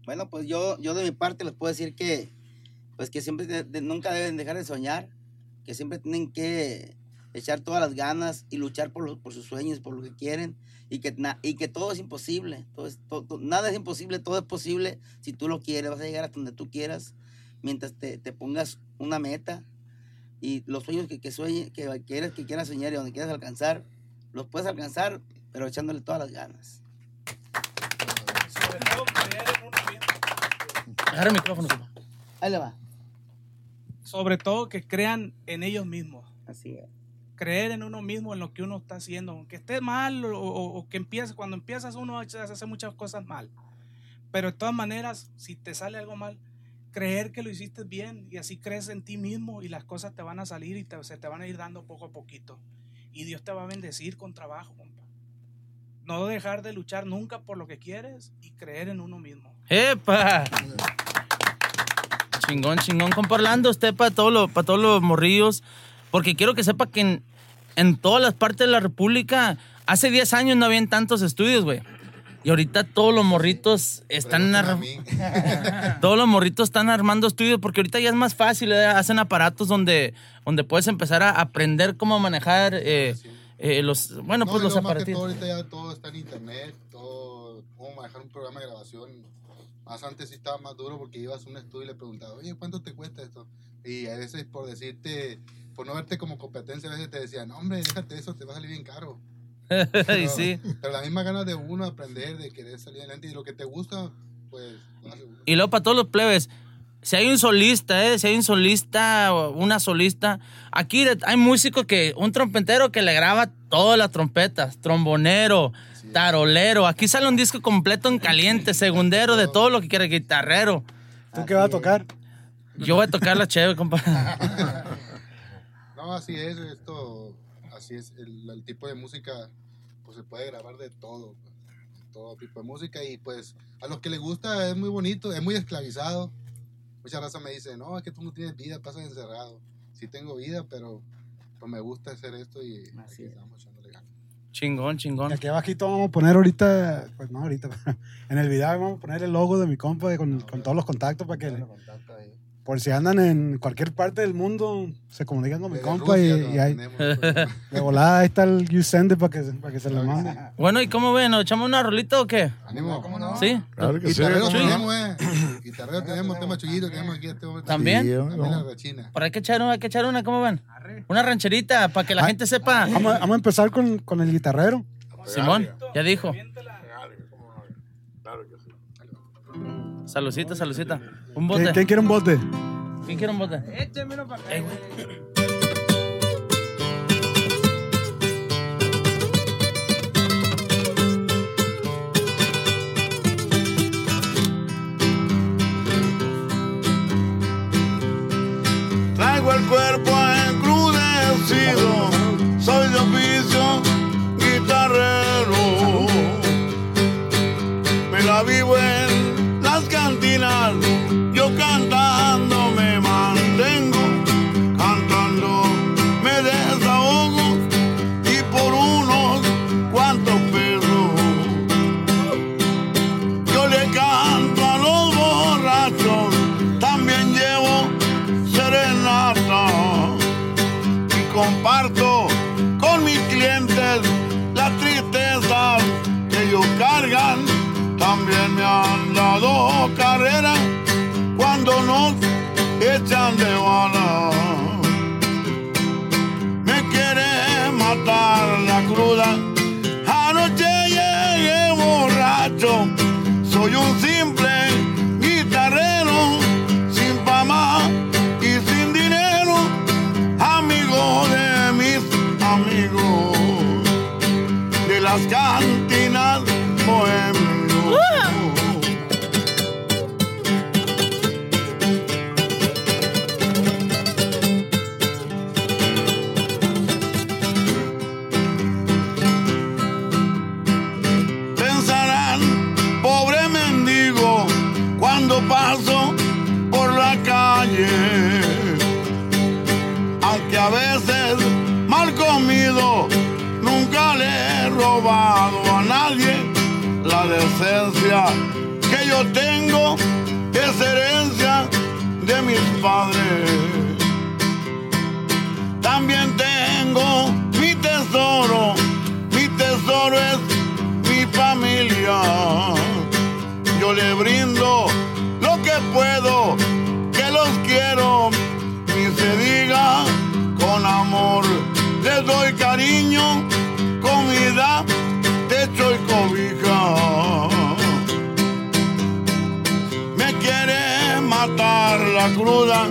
Bueno, pues yo, yo de mi parte les puedo decir que, pues que siempre de- de- nunca deben dejar de soñar, que siempre tienen que echar todas las ganas y luchar por, lo- por sus sueños, por lo que quieren y que, na- y que todo es imposible. Todo es- to- to- nada es imposible, todo es posible si tú lo quieres. Vas a llegar hasta donde tú quieras mientras te, te pongas una meta y los sueños que, que, sueñe, que, quieras, que quieras soñar y donde quieras alcanzar, los puedes alcanzar, pero echándole todas las ganas. Sobre todo creer en uno mismo. Agarra el micrófono. Ahí le va. Sobre todo que crean en ellos mismos. Así es. Creer en uno mismo, en lo que uno está haciendo, aunque esté mal o, que empiece, cuando empiezas uno hace muchas cosas mal. Pero de todas maneras, si te sale algo mal, creer que lo hiciste bien y así crees en ti mismo y las cosas te van a salir y te- se te van a ir dando poco a poquito. Y Dios te va a bendecir con trabajo, compa. No dejar de luchar nunca por lo que quieres y creer en uno mismo. ¡Epa! Chingón, chingón. Compa Orlando, usted para todos los, para todos los morrillos. Porque quiero que sepa que en, todas las partes de la República, hace 10 años no habían tantos estudios, güey. Y ahorita todos los morritos están... Todos los morritos están armando estudios porque ahorita ya es más fácil, ¿eh? hacen aparatos donde, donde puedes empezar a aprender cómo manejar eh, eh, los, bueno, No, pues los aparatos. ahorita ya todo está en internet, todo, cómo manejar un programa de grabación. Más antes sí estaba más duro porque ibas a un estudio y le preguntabas, oye, ¿cuánto te cuesta esto? Y a veces por decirte, por no verte como competencia, a veces te decían, no, hombre, déjate eso, te va a salir bien caro. y sí. Pero la misma ganas de uno aprender, de querer salir adelante y lo que te gusta, pues. Y luego para todos los plebes, si hay un solista, ¿eh? si hay un solista o una solista, aquí hay músicos que, un trompetero que le graba todas las trompetas, trombonero, tarolero, aquí sale un disco completo en caliente, segundero, de todo lo que quiera, guitarrero. ¿Tú qué vas a tocar? Yo voy a tocar la chévere, compa. No, así es, esto, así es, el, el tipo de música, pues se puede grabar de todo, de todo tipo de música y pues a los que les gusta es muy bonito, es muy esclavizado. Mucha raza me dice, no, es que tú no tienes vida, pasas encerrado. Sí tengo vida, pero pues me gusta hacer esto y aquí estamos echándole ganas. Chingón, Y chingón. aquí abajito vamos a poner ahorita, pues no ahorita, en el video vamos a poner el logo de mi compa con, con todos los contactos para que. Por si andan en cualquier parte del mundo, se comunican con mi compa y, Rusia, y ¿no? ahí, Tenemos, pues, de volada ahí está el You Send It para que, para que se lo mande. Bueno, ¿y cómo ven? ¿Nos echamos una rolita o qué? ánimo. ¿Cómo no? ¿Sí? Claro que sí. Guitarrero Chuy. tenemos, eh. Guitarrero tenemos, tema chuyito, tenemos aquí este hombre. ¿También? Sí, También la ¿no? rechina. Por hay que echar una, hay que echar una, ¿cómo ven? Una rancherita para que la gente sepa. Vamos, a- vamos a empezar con, con el guitarrero. Simón, ya dijo. Claro que sí. Salucita, salucita. Un ¿Quién, bote. quién quiere un bote? ¿Quién quiere un bote? Échemelo para Ey, güey. Traigo el cuerpo encrudecido, También me han dado carrera cuando nos echan de bala. Me quiere matar la cruda. padre. También tengo mi tesoro, mi tesoro es mi familia. Yo le brindo lo que puedo, que los quiero, ni se diga con amor. Les doy cariño, comida, techo y cobijo. La cruda,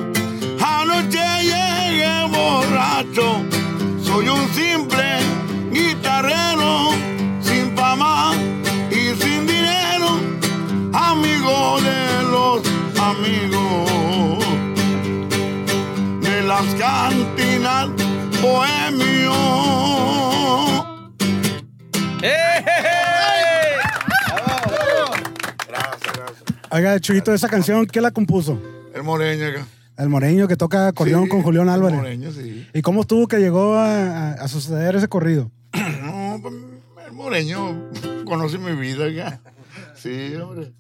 anoche llegué borracho. Soy un simple guitarrero, sin fama y sin dinero, amigo de los amigos de las cantinas bohemio. Gracias, gracias. Oiga, Chuyito, esa canción, ¿quién la compuso? El moreño acá. El moreño que toca acordeón Sí, con Julián el Álvarez. moreño, sí. ¿Y cómo estuvo que llegó a, a- a suceder ese corrido? No, pues, el moreño conoce mi vida acá. Sí, hombre.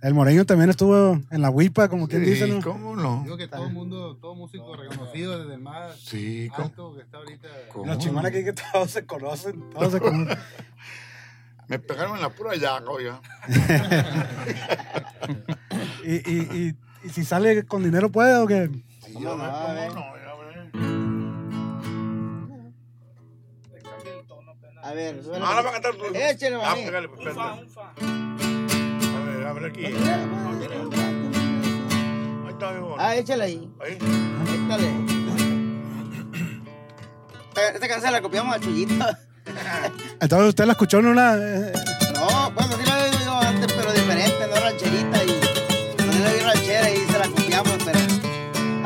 El moreño también estuvo en la huipa, como quien dice, ¿no? ¿cómo no? Digo que todo el mundo, todo músico reconocido desde el más Sí, ¿cómo? alto que está ahorita. ¿Cómo Lo chingón no? aquí que todos se conocen, todos se conocen. Me pegaron en la pura llaga, oiga. y, y, y, y si sale con dinero puede o qué? Sí, ¿Cómo a no? ver, A ver. ¿cómo no? oiga, a ver. A ver, súbele. Ah, la va a cantar tú. Échale, Ah, maní. pégale, pues, Unfa, espérate. unfa. A ver, a ver aquí. Ahí está, mi amor. Ah, échale ahí. Ahí. Échale. Esta- Esta canción la copiamos a Chuyito. Entonces usted la escuchó en una...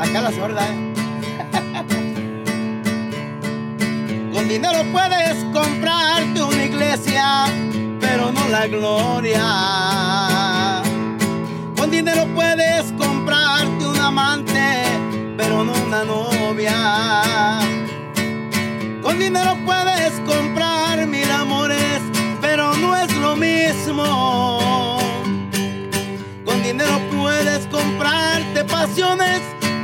acá la sorda, ¿eh? Con dinero puedes comprarte una iglesia, pero no la gloria. Con dinero puedes comprarte un amante, pero no una novia. Con dinero puedes comprar mil amores, pero no es lo mismo. Con dinero puedes comprarte pasiones,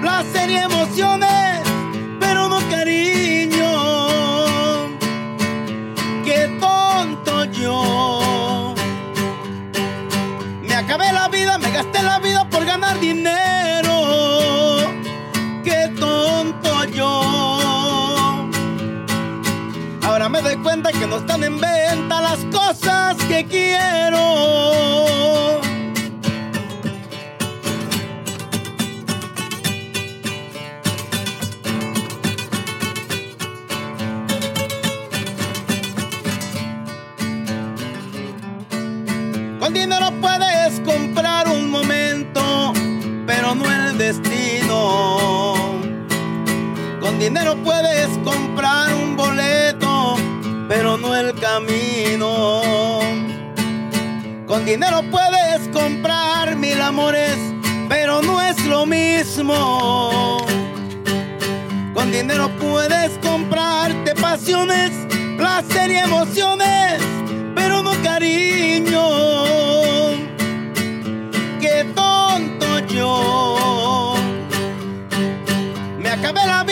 placer y emociones, pero no cariño. Qué tonto yo. Me acabé la vida, me gasté la vida por ganar dinero. Qué tonto yo. Ahora me doy cuenta que no están en venta las cosas que quiero. Dinero puedes comprar un boleto, pero no el camino. Con dinero puedes comprar mil amores, pero no es lo mismo. Con dinero puedes comprarte pasiones, placer y emociones, pero no cariño. Qué tonto yo. Me acabé la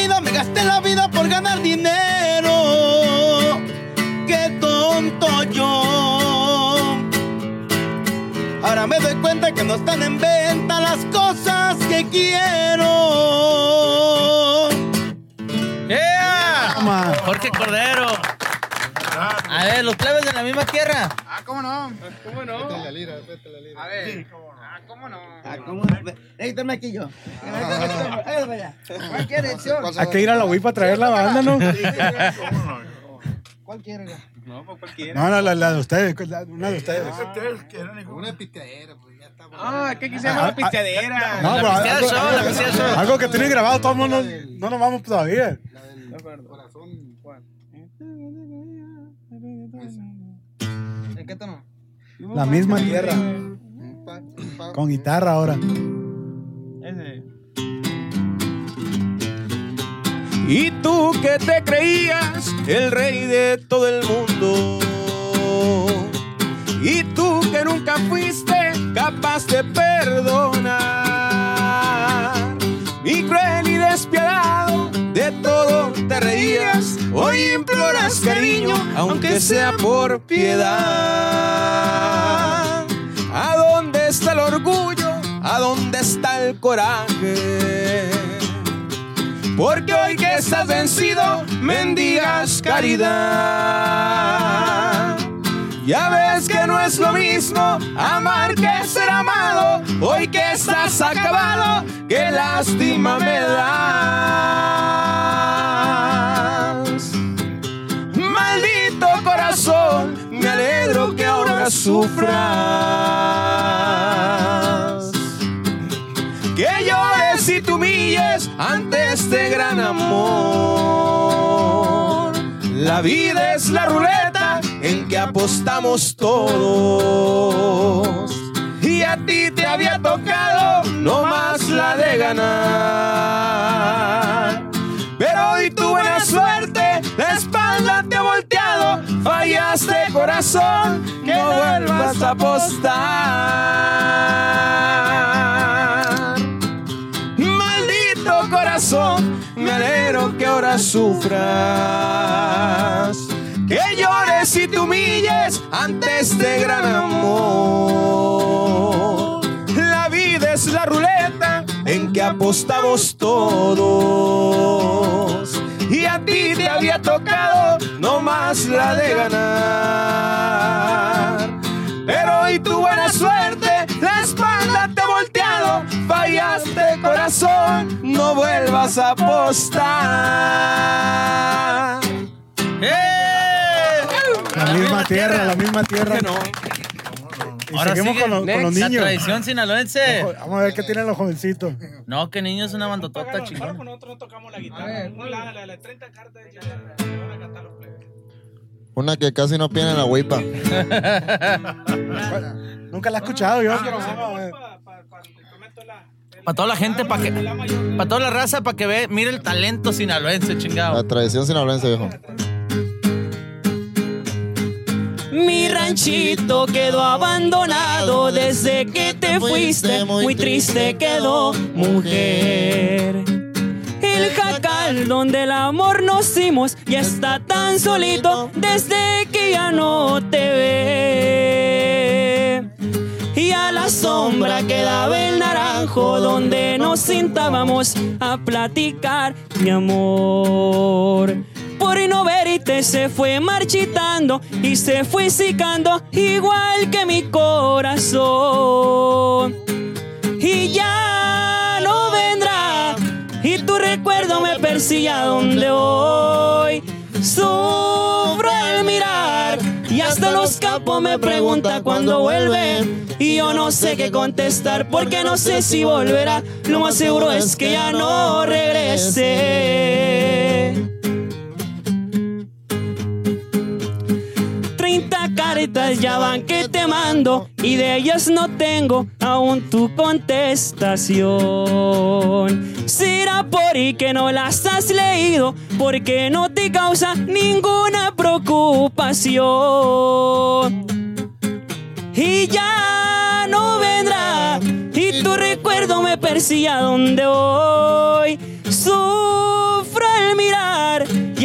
no están en venta las cosas que quiero. ¡Yeah! Toma. Jorge Cordero. A ver, los plebes de la misma tierra. Ah, ¿cómo no? ¿Cómo no? Vete la lira, vete la lira. A ver. Ah, ¿cómo no? Ah, ¿cómo? Necesito aquí yo. Hágalo para allá. ¿Cuál quiere, edición? Hay que ir a la huipa a traer la banda, ¿no? ¿Cómo no? ¿Cuál quiere? oiga? No, pues cualquiera. No, no, la, la de ustedes, la- una de ustedes. ¿Qué ustedes quieren? Una pisteadera, pues Ah, ¿qué pisteadera? No, La pero pisteada algo, show, la pisteada show. algo que tienen grabado, todos no, no, no nos vamos todavía. La del corazón. ¿En qué tono? La misma tierra, con guitarra ahora. Ese. Y tú que te creías el rey de todo el mundo. Y tú que nunca fuiste capaz de perdonar. Mi cruel y despiadado, de todo te reías. Hoy imploras cariño, aunque sea por piedad. ¿A dónde está el orgullo? ¿A ¿A dónde está el coraje? Porque hoy que estás vencido, mendigas caridad. Ya ves que no es lo mismo amar que ser amado. Hoy que estás acabado, qué lástima me das. Maldito corazón, me alegro que ahora sufras. Que llores y te humilles ante este gran amor. La vida es la ruleta en que apostamos todos. Y a ti te había tocado no más la de ganar. Pero hoy tu buena suerte, la espalda te ha volteado. Fallaste corazón, que no vuelvas a apostar. Maldito corazón, me alegro que ahora sufras. Que llores y te humilles ante este gran amor. La vida es la ruleta en que apostamos todos. Y a ti te había tocado no más la de ganar. Pero hoy tu buena suerte, la espalda te ha volteado. Fallaste corazón, no vuelvas a apostar. La misma tierra, la misma tierra. Y Ahora seguimos con, los- con los la niños. tradición sinaloense. Ojo, Vamos a ver qué tienen los jovencitos. No, que niño es una bandotota chingona. Nosotros no tocamos la guitarra. La, la, la 30 cartas ya ya van a cantar los plebes. Una que casi no pierde la huipa. Nunca la he escuchado yo, pero vamos a ver. Para toda la gente, para que. Para toda la raza, para que ve, mire el talento sinaloense, chingado. La tradición sinaloense, viejo. Mi ranchito quedó abandonado desde que te fuiste, muy triste quedó, mujer. El jacal donde el amor nos dimos ya está tan solito desde que ya no te ve. Y a la sombra quedaba el naranjo donde nos sentábamos a platicar, mi amor. Por no verte se fue marchitando y se fue secando igual que mi corazón. Y ya no vendrá y tu recuerdo me persigue a donde voy. Sufro al mirar y hasta los campos me pregunta cuándo vuelve. Y yo no sé qué contestar porque no sé si volverá. Lo más seguro es que ya no regrese. Ya van que te mando y de ellas no tengo aún tu contestación. Será por y que no las has leído porque no te causa ninguna preocupación. Y ya no vendrá y tu recuerdo me persigue a donde voy.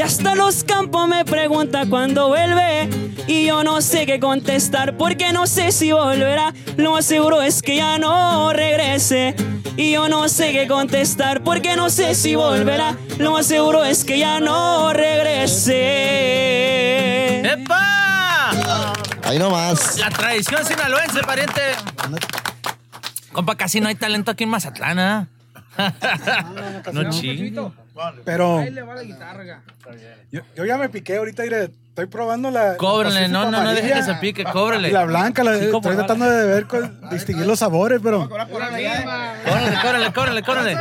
Y hasta los campos me pregunta cuándo vuelve. Y yo no sé qué contestar porque no sé si volverá. Lo más seguro es que ya no regrese. Y yo no sé qué contestar porque no sé si volverá. Lo más seguro es que ya no regrese. ¡Epa! Ahí nomás. La tradición sinaloense, pariente. Compa, casi no hay talento aquí en Mazatlán, ¿ah? No chingo. Pero le va la guitarra. yo, yo ya me piqué ahorita y le estoy probando la. Cóbrele, no, no, no deje que se pique, cóbrele. Y la blanca, la, Sí, estoy tratando de ver, cuál- distinguir los sabores, pero. Cóbrele, cóbrele, cóbrele, cóbrele.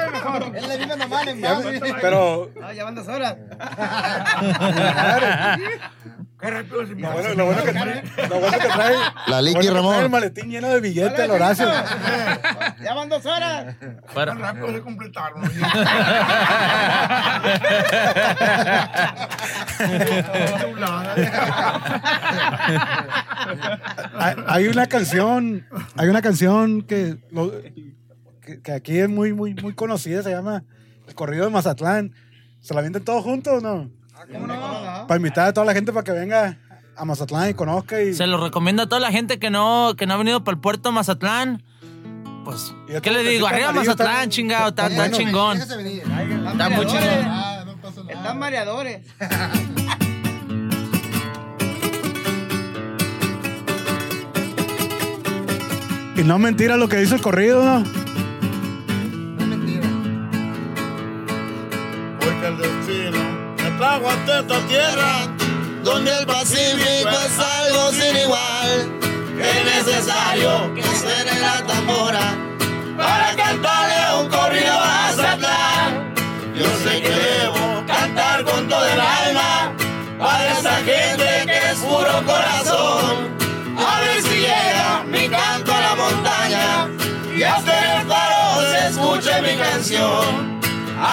Él le vino nomás, le Ya, pero. Ah, ya van dos horas. Lo bueno, lo bueno que trae. Lo bueno que trae. La Liqui bueno Ramón. trae el maletín lleno de billetes, el Horacio. Ya van dos horas. Para. Rápido de completarlo. Hay, hay una canción, hay una canción que, lo- que, que aquí es muy, muy, muy conocida, se llama El Corrido de Mazatlán. ¿Se la venden todos juntos o no? Para invitar a toda la gente para que venga a Mazatlán y conozca y... Se lo recomiendo a toda la gente que no, que no ha venido para el puerto Mazatlán. pues, ¿qué le digo? Arriba Mazatlán, chingado, está, está está bueno. chingón. Está muy chingón. Ah. Están mareadores. Y no es mentira lo que dice el corrido, ¿no? Hasta esta tierra. Donde el Pacífico es algo sin igual. Es necesario que suene la tambora para cantarle un corrido a Mazatlán. Yo sé que debo cantar con todo el alma para esa gente que es puro corazón. A ver si llega mi canto a la montaña y hasta el faro se escuche mi canción.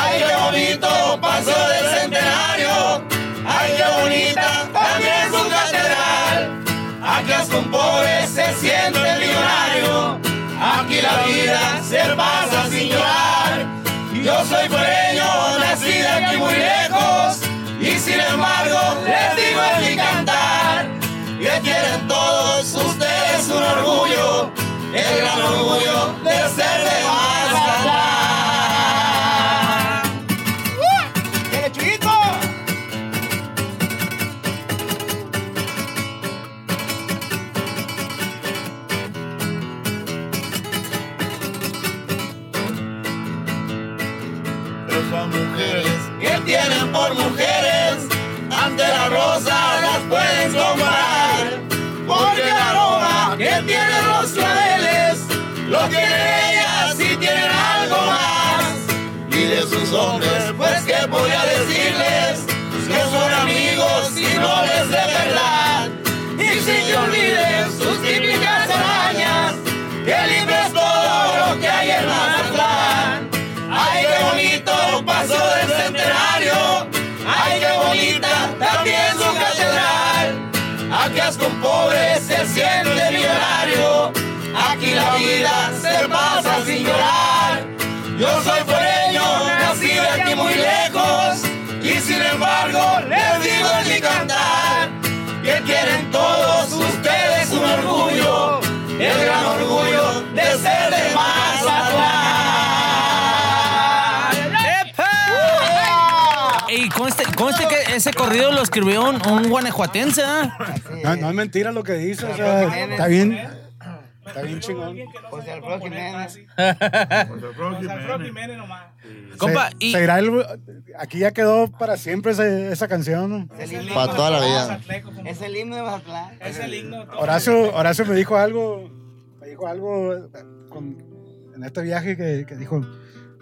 Ay, qué bonito pasó del centenario. Ay, qué bonita también su catedral. Aquí hasta un pobre se siente millonario. Aquí la vida se pasa sin llorar. Yo soy fuereño, nací de aquí muy lejos. Y sin embargo, les digo en mi cantar. Que quieren todos ustedes un orgullo. El gran orgullo de ser de Mazatlán. Ante la rosa las pueden comparar. Porque el aroma que tienen los claveles, lo tienen ellas y tienen algo más. Y de sus hombres, pues que podría decirles que son amigos y no les de verdad. Y sin que olviden ese corrido lo escribió un, un guanajuatense, ¿ah? No, no es mentira lo que dice. O sea, está bien. Está bien chingón. José Alfredo Jiménez. José Alfredo Jiménez nomás. Compa, Se- y seguirá el- aquí ya quedó para siempre ese- esa canción. ¿no? Es el himno Pa' toda la vida. Es el himno de Mazatlán. Es el himno. de todo. Horacio, Horacio me dijo algo, me dijo algo eh, con- en este viaje que, que dijo,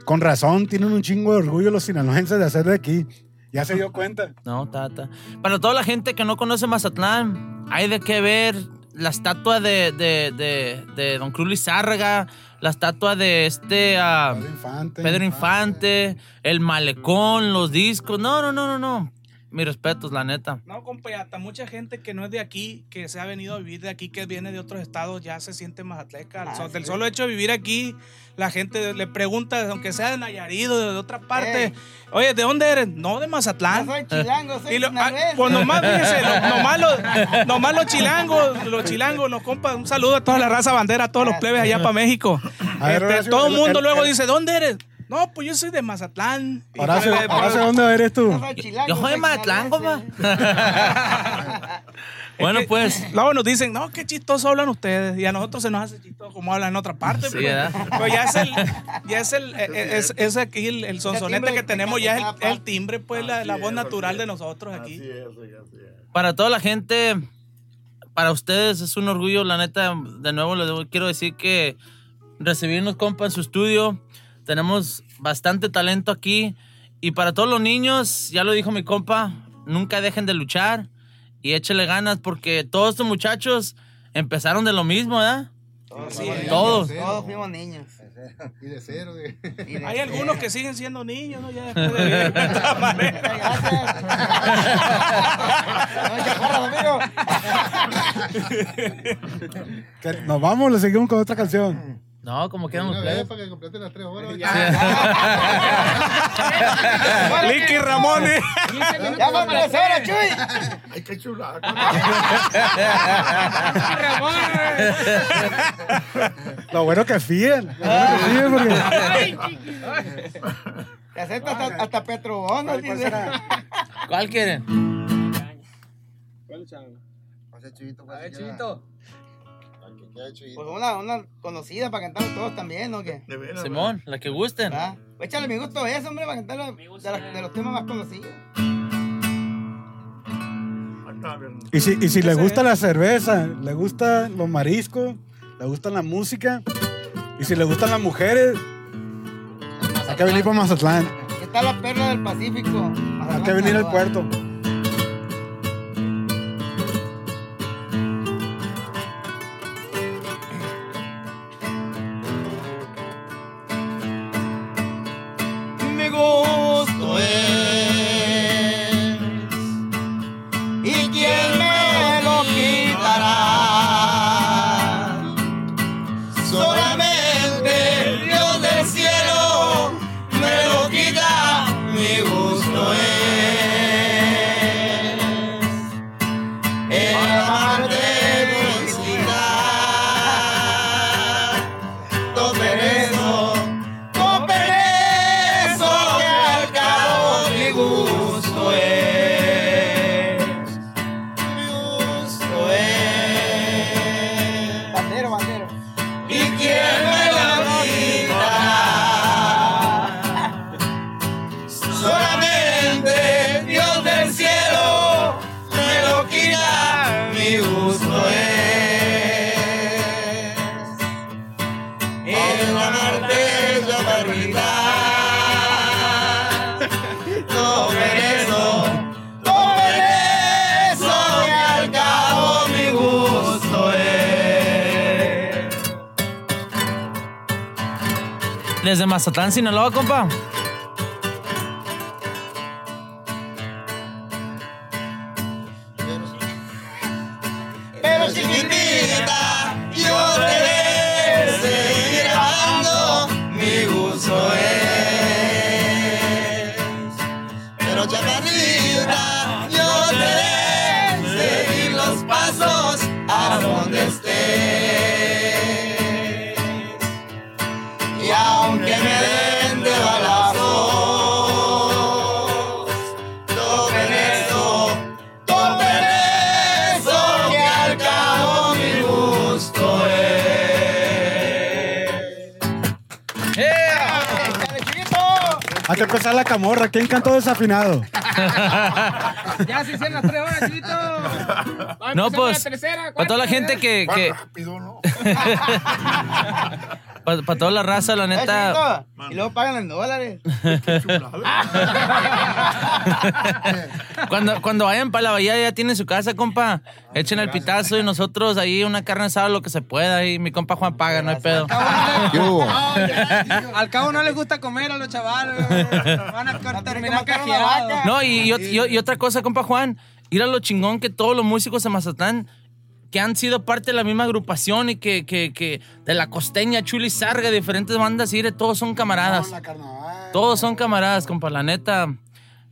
con razón tienen un chingo de orgullo los sinaloenses de hacer de aquí. Ya se dio cuenta. No, tata. Para toda la gente que no conoce Mazatlán, hay de qué ver la estatua de, de, de, de Don Cruz Lizárraga, la estatua de este ah, Pedro Infante. Pedro Infante, el malecón, los discos. No, no, no, no, no. Mis respetos, la neta. No, compa, y hasta mucha gente que no es de aquí, que se ha venido a vivir de aquí, que viene de otros estados, ya se siente mazatleca. Ah, So- Del sí. solo hecho de vivir aquí, la gente le pregunta, aunque sea de Nayarit o de otra parte, Ey. oye, ¿de dónde eres? No, de Yo Mazatlán. soy chilango, soy Y lo- ah, pues nomás, fíjese, lo- nomás, los, nomás los chilangos, los chilangos, los compas, un saludo a toda la raza bandera, a todos los plebes allá para México. Ver, Este, todo el mundo luego el- dice, ¿dónde eres? No, pues yo soy de Mazatlán. Horacio, Horacio, ¿dónde eres tú? Yo soy de Mazatlán, compa. bueno, pues. Luego nos dicen, no, qué chistoso hablan ustedes. Y a nosotros se nos hace chistoso como hablan en otra parte. Sí, pues. ¿verdad? Pero ya es el, ya es el, eh, es, es aquí el, el sonsonete timbre que tenemos, ya es el, timbre, pues, la, voz natural de nosotros aquí. Así es, así es. Para toda la gente, para ustedes es un orgullo, la neta. De nuevo les quiero decir que recibirnos, compa, en su estudio. Tenemos bastante talento aquí. Y para todos los niños, ya lo dijo mi compa, nunca dejen de luchar y échele ganas porque todos estos muchachos empezaron de lo mismo, ¿verdad? Sí, Todos. Todos fuimos niños. Y de cero. de- Y de- Hay algunos que siguen siendo niños, ¿no? Ya después de vivir de esta manera. Gracias. No, chaparras, amigo. Que nos vamos, le seguimos con otra canción. No, como quieran Una ustedes. vez para que completen las tres horas. Licky Ramón. ¿eh? Ya va a aparecer, Chuy. Ay, qué chulada. Lo bueno que fíen. Lo bueno que fíen porque... Te acepta hasta, hasta Petro Bono, ¿Cuál- cuál será? ¿Cuál quieren? O sea, Chuyito, A ver, si Pues una, una conocida para cantar todos también, ¿no? ¿Qué? De veras, Simón, la que gusten. ¿Ah? Pues Échale mi gusto a eso, hombre, para cantar de, los, de los temas más conocidos. Y si, y si le gusta la cerveza, le gustan los mariscos, le gusta la música, y si le gustan las mujeres, hay que venir para Mazatlán, Aquí está la perla del Pacífico. hay que venir al puerto. Mazatlán, Sinaloa, compa. Camorra, ¿quién cantó desafinado? Ya se hicieron las tres horas, Chuyito. Va a No, empezar pues, la tercera, para toda la cuarta, gente que... Va que rápido, ¿no? para, toda la raza, la Eh, neta... chiquito, Y luego pagan en dólares. Chulada. Cuando, cuando vayan para la bahía ya tienen su casa, compa. Echen el pitazo y nosotros ahí una carne asada, lo que se pueda. Y mi compa Juan paga, no hay pedo. Al cabo no les gusta comer a los chavales. Van a terminar cajeados. No, y, y, y- y otra cosa, compa Juan. Ir a lo chingón que todos los músicos de Mazatlán que han sido parte de la misma agrupación y que, que, que de la costeña, Chuli Sarga, diferentes bandas, y todos son camaradas. Todos son camaradas, compa, la neta.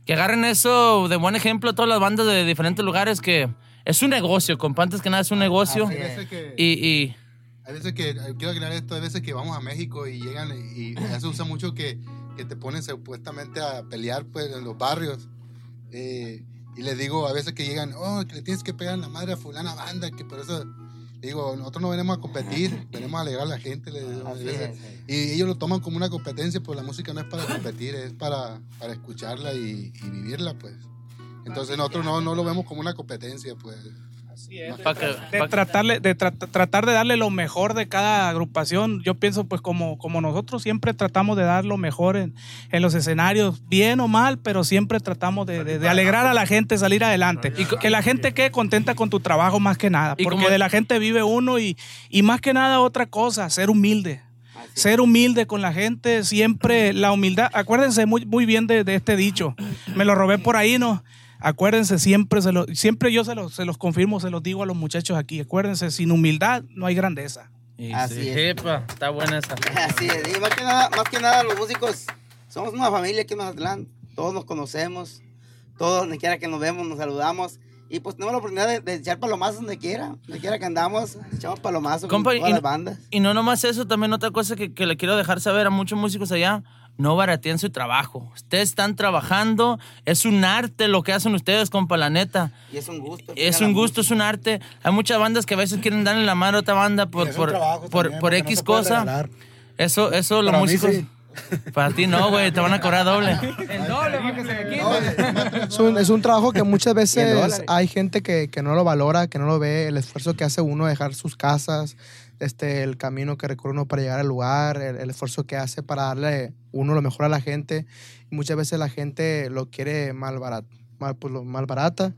Que agarren eso de buen ejemplo todas las bandas de diferentes lugares que es un negocio, compa, antes que nada es un negocio. Hay veces que, Y, y hay veces que, eh, quiero aclarar esto, hay veces que vamos a México y llegan y, ya se usa mucho que, que te ponen supuestamente a pelear pues en los barrios. Eh, y les digo a veces que llegan, oh, que le tienes que pegar la madre a fulana banda, que por eso, digo, nosotros no venimos a competir, venimos a alegrar a la gente. les digo, es. Y ellos lo toman como una competencia, pues la música no es para competir, es para, para escucharla y, y vivirla, pues. Entonces nosotros no, no lo vemos como una competencia, pues. Así es. pa' que- de tratarle, de tra- tratar de darle lo mejor de cada agrupación. Yo pienso, pues, como, como nosotros siempre tratamos de dar lo mejor en, en los escenarios, bien o mal, pero siempre tratamos de, de- de alegrar a la gente, salir adelante. Y que la gente quede contenta con tu trabajo más que nada. Porque de la gente vive uno y, y más que nada otra cosa, ser humilde. Ser humilde con la gente, siempre la humildad. Acuérdense muy, muy bien de, de este dicho. Me lo robé por ahí, ¿no? Acuérdense, siempre, se lo, siempre yo se los, se los confirmo, se los digo a los muchachos aquí. Acuérdense, sin humildad no hay grandeza. Y Así sí, es. jepa, está buena esa. Así es, y más que nada, más que nada los músicos somos una familia aquí en Mazatlán, todos nos conocemos, todos donde quiera que nos vemos nos saludamos y pues tenemos la oportunidad de, de echar palomazos donde quiera, donde quiera que andamos, echamos palomazos Compa, con y todas no- las bandas. Y no nomás eso, también otra cosa que, que le quiero dejar saber a muchos músicos allá, no barateen su trabajo. Ustedes están trabajando, es un arte lo que hacen ustedes, compa, la neta. Y es un gusto. Es un gusto, es un arte. Hay muchas bandas que a veces quieren darle la mano a otra banda por, por, por, también, por porque no X puede cosa. regalar. Eso, eso los Pero a mí músicos... sí. Para ti no, güey, te van a cobrar doble. El doble para que se me quite. Es un, es un trabajo que muchas veces hay gente que, que no lo valora, que no lo ve, el esfuerzo que hace uno de dejar sus casas, este, el camino que recorre uno para llegar al lugar, el, esfuerzo que hace para darle uno lo mejor a la gente. Muchas veces la gente lo quiere mal, barat, mal, pues, lo mal barata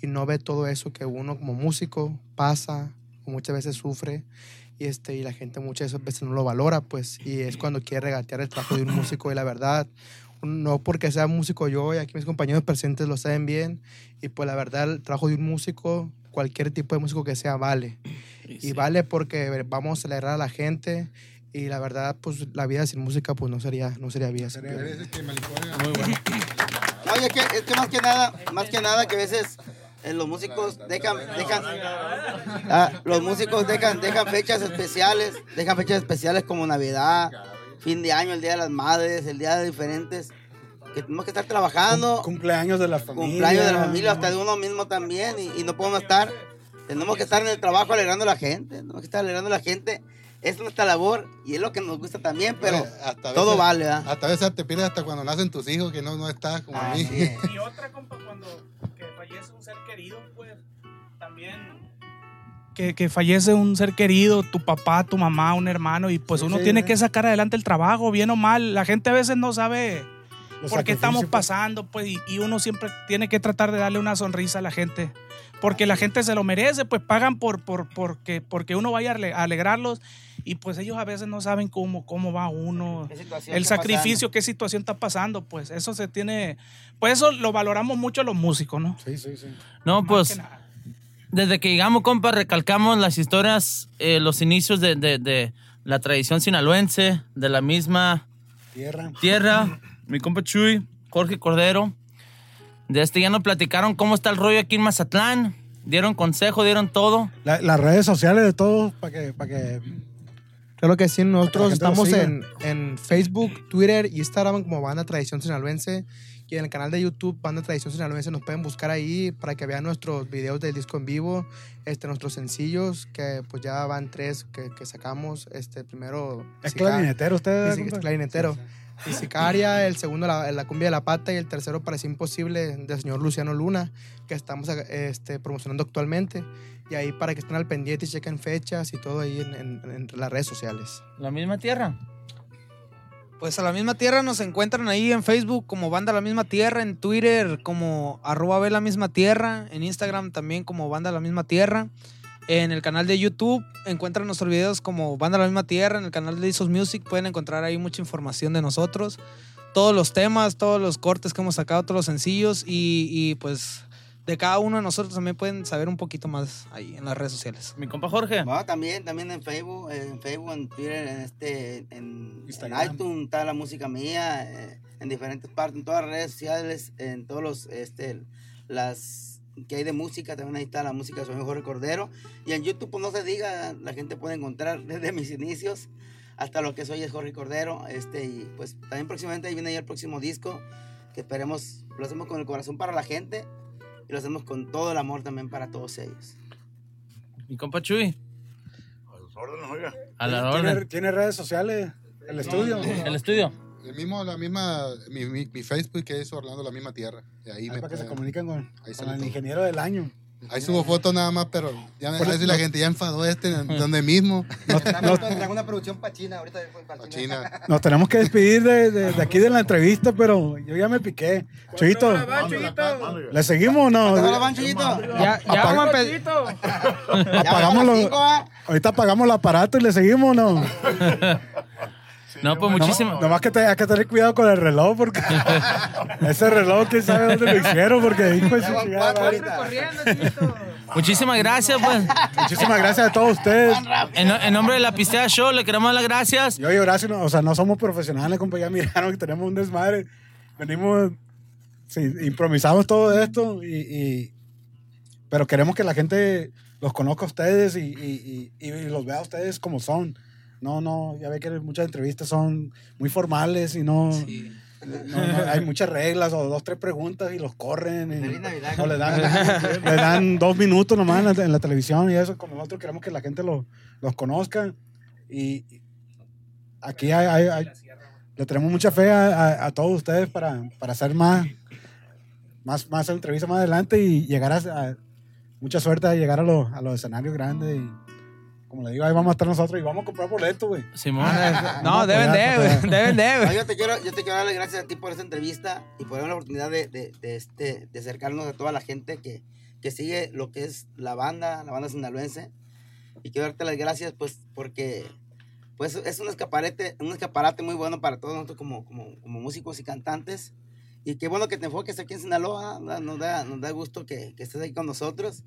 y no ve todo eso que uno como músico pasa, muchas veces sufre. Y, este, y la gente muchas veces no lo valora, pues, y es cuando quiere regatear el trabajo de un músico. Y la verdad, no porque sea músico yo y aquí mis compañeros presentes lo saben bien y pues la verdad el trabajo de un músico cualquier tipo de músico que sea vale y vale porque vamos a celebrar a la gente y la verdad pues la vida sin música pues no sería no sería vida Muy bueno. Oye, es que, es que más que nada, más que nada que a veces eh, los músicos dejan, dejan, ah, los músicos dejan, dejan fechas especiales, dejan fechas especiales como Navidad, fin de año, el Día de las Madres, el Día de diferentes, que tenemos que estar trabajando, Cumpleaños de la familia. cumpleaños de la familia, hasta de uno mismo también, y, y no podemos estar, tenemos que estar en el trabajo alegrando a la gente, tenemos que estar alegrando a la gente, es nuestra labor y es lo que nos gusta también, pero Oye, hasta a todo vale, ¿verdad? Hasta a veces te pides hasta cuando nacen tus hijos que no, no estás como a mí. Y otra, compa, cuando que fallece un ser querido, pues también. Que, que fallece un ser querido, tu papá, tu mamá, un hermano, y pues Sí, uno sí, tiene sí. que sacar adelante el trabajo, bien o mal. La gente a veces no sabe Los por qué estamos pues. pasando, pues, y, y uno siempre tiene que tratar de darle una sonrisa a la gente. Porque la gente se lo merece, pues pagan por, por, porque, porque uno vaya a ale- a alegrarlos y pues ellos a veces no saben cómo, cómo va uno, ¿Qué situación el sacrificio, qué situación está pasando, pues eso se tiene, pues eso lo valoramos mucho los músicos, ¿no? Sí, sí, sí. No, Más pues que desde que llegamos, compa, recalcamos las historias, eh, los inicios de, de- de la tradición sinaloense, de la misma Tierra. tierra, mi compa Chuy, Jorge Cordero. De este ya nos platicaron cómo está el rollo aquí en Mazatlán. Dieron consejo, dieron todo. La- las redes sociales de todos para que, para que Claro que sí, nosotros estamos en, en Facebook, Twitter y Instagram como Banda Tradición Sinaloense. Y en el canal de YouTube Banda Tradición Sinaloense nos pueden buscar ahí para que vean nuestros videos del disco en vivo, este, nuestros sencillos, que pues ya van tres que, que sacamos. Este, primero... es clarinetero usted. Sí, sí, compa? clarinetero. Y Sicaria, el segundo la, la cumbia de la pata y el tercero Parecía Imposible del señor Luciano Luna, que estamos este, promocionando actualmente. Y ahí para que estén al pendiente y chequen fechas y todo ahí en, en- en las redes sociales. La misma tierra. Pues a la misma tierra nos encuentran ahí en Facebook como Banda La Misma Tierra, en Twitter como arroba la misma tierra, en Instagram también como Banda La Misma Tierra. En el canal de YouTube encuentran nuestros videos como Banda La Misma Tierra, en el canal de Isos Music pueden encontrar ahí mucha información de nosotros, todos los temas, todos los cortes que hemos sacado, todos los sencillos y, y, pues de cada uno de nosotros también pueden saber un poquito más ahí en las redes sociales. Mi compa Jorge. No, también, también en Facebook, en Facebook, en Twitter, en este, en, en Instagram. iTunes está la música mía, eh, en diferentes partes, en todas las redes sociales, en todos los, este, las que hay de música, también ahí está la música de su amigo Jorge Cordero. Y en YouTube, pues no se diga, la gente puede encontrar desde mis inicios hasta lo que soy es Jorge Cordero, este, y pues también próximamente ahí viene ya el próximo disco, que esperemos, lo hacemos con el corazón para la gente, y lo hacemos con todo el amor también para todos ellos. Mi compa Chuy. A la ¿Tiene, orden. tiene redes sociales? ¿El estudio? El estudio. El mismo, la misma, mi, mi, mi Facebook que es Orlando La Misma Tierra. Y ahí, Ahí me para que se comuniquen con, ahí con el todo. ingeniero del año. Ahí subo fotos nada más, pero ya me decir la gente ya enfadó este donde mismo. Traigo una producción para China, ahorita para A China. Nos tenemos que despedir de, de- de aquí de la entrevista, pero yo ya me piqué. Chuyito, ¿le seguimos o no? Ya, vamos a. Apagamos los- ¿ah? Ahorita apagamos el aparato y le seguimos o no. No, pues No- muchísimas. Nomás que te, hay que tener cuidado con el reloj, porque ese reloj, quién sabe dónde lo hicieron, porque hijo de su chingada madre. Muchísimas gracias, pues. Muchísimas gracias a todos ustedes. En, en nombre de la Pistea Show le queremos dar las gracias. Yo y Horacio, no, o sea, no somos profesionales, compa, ya miraron que tenemos un desmadre. Venimos, sí, improvisamos todo esto, y, y- pero queremos que la gente los conozca a ustedes y, y- y- y los vea a ustedes como son. No, no, ya ve que muchas entrevistas son muy formales y no, no- no- hay muchas reglas o dos, tres preguntas y los corren. y- Feliz Navidad. o le dan, le dan dos minutos nomás en la, en la televisión y eso. Como nosotros queremos que la gente lo- los conozca. Y aquí hay, hay- hay- le tenemos mucha fe a, a- a todos ustedes para, para hacer más, más, más entrevistas más adelante y llegar a, a- mucha suerte a llegar a, los- a los escenarios grandes. Y, como le digo, ahí vamos a estar nosotros y vamos a comprar boletos, güey. Simón. Vamos No, deben de, güey. Deben de, güey. yo, te quiero, yo te quiero dar las gracias a ti por esta entrevista y por darme la oportunidad de, de, de, este, de acercarnos a toda la gente que, que sigue lo que es la banda, la banda sinaloense. Y quiero darte las gracias, pues, porque pues, es un escaparate, un escaparate muy bueno para todos nosotros como, como, como músicos y cantantes. Y qué bueno que te enfoques aquí en Sinaloa, ¿no? nos da, nos da gusto que, que estés ahí con nosotros.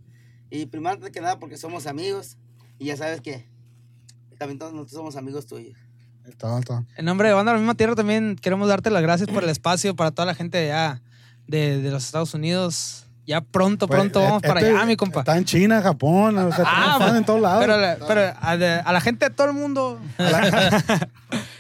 Y primero, antes que nada, porque somos amigos y ya sabes que también todos nosotros somos amigos tuyos. Todo, todo. En nombre de Banda de la Misma Tierra también queremos darte las gracias por el espacio para toda la gente de allá, de, de los Estados Unidos. Ya pronto, Pues, pronto vamos este para allá, mi compa. Está en China, Japón, o sea, Ah, pues, en todos lados. Pero, la- pero a, de- a la gente de todo el mundo. A la- a toda la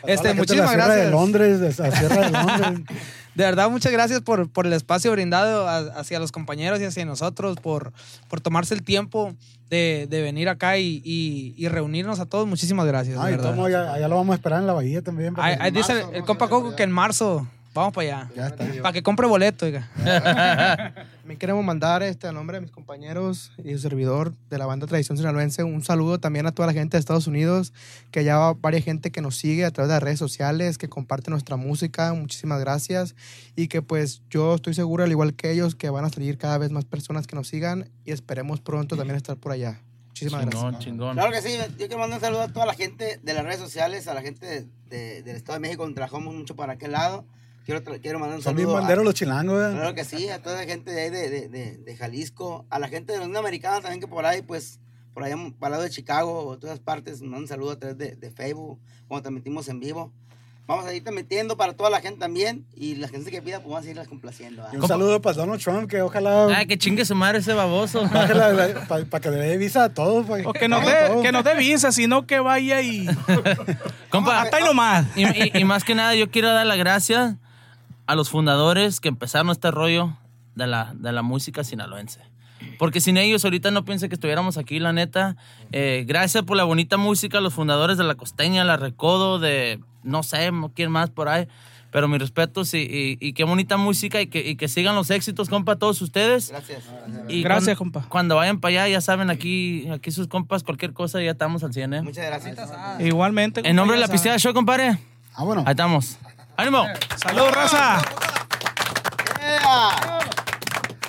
este, gente de muchísimas la gracias. de Londres, de la Sierra de Londres. De verdad, muchas gracias por, por el espacio brindado a- hacia los compañeros y hacia nosotros, por, por tomarse el tiempo de, de venir acá y, y- y reunirnos a todos. Muchísimas gracias. de Ay, verdad. tomo, allá, allá lo vamos a esperar en la bahía también. ahí dice el, el compa Coco que en marzo vamos para allá. Ya está. Para que compre boleto, oiga. También queremos mandar este, a nombre de mis compañeros y su servidor de la banda Tradición Sinaloense un saludo también a toda la gente de Estados Unidos, que ya va varias gente que nos sigue a través de las redes sociales, que comparte nuestra música. Muchísimas gracias. Y que pues yo estoy seguro, al igual que ellos, que van a salir cada vez más personas que nos sigan y esperemos pronto también estar por allá. Muchísimas Chingón, gracias. chingón. Claro que sí, yo quiero mandar un saludo a toda la gente de las redes sociales, a la gente de- de- del Estado de México, donde trabajamos mucho para aquel lado. Quiero, quiero mandar un Son bien saludo. banderos a, los chilangos, ¿verdad? claro que sí, a toda la gente de ahí de, de, de, de Jalisco, a la gente de la Unión Americana también que por ahí, pues, por allá para el lado de Chicago o todas partes, mando un saludo a través de, de Facebook, cuando transmitimos en vivo. Vamos a ir transmitiendo para toda la gente también y la gente que pida, pues vamos a irlas complaciendo. ¿ah? Y un saludo para Donald Trump, que ojalá. Ay, que chingue su madre ese baboso. para que le dé visa a todos. pa- O que nos dé, que nos dé visa, sino que vaya y. Compa, Hasta ahí nomás. y, y- y más que nada, yo quiero dar las gracias a los fundadores que empezaron este rollo de la, de la música sinaloense. Porque sin ellos ahorita no pensé que estuviéramos aquí, la neta. Eh, gracias por la bonita música, los fundadores de La Costeña, La Recodo, de no sé quién más por ahí. Pero mis respetos y, y- y qué bonita música y que, y que sigan los éxitos, compa, todos ustedes. Gracias. Y Gracias, compa. Cuando vayan para allá, ya saben, aquí, aquí sus compas, cualquier cosa, ya estamos al 100, ¿eh? Muchas gracias. Igualmente. En nombre de la compa, piscina show, compadre. Ah, bueno. Ahí estamos. ¡Ánimo! ¡Saludos, raza! Yeah.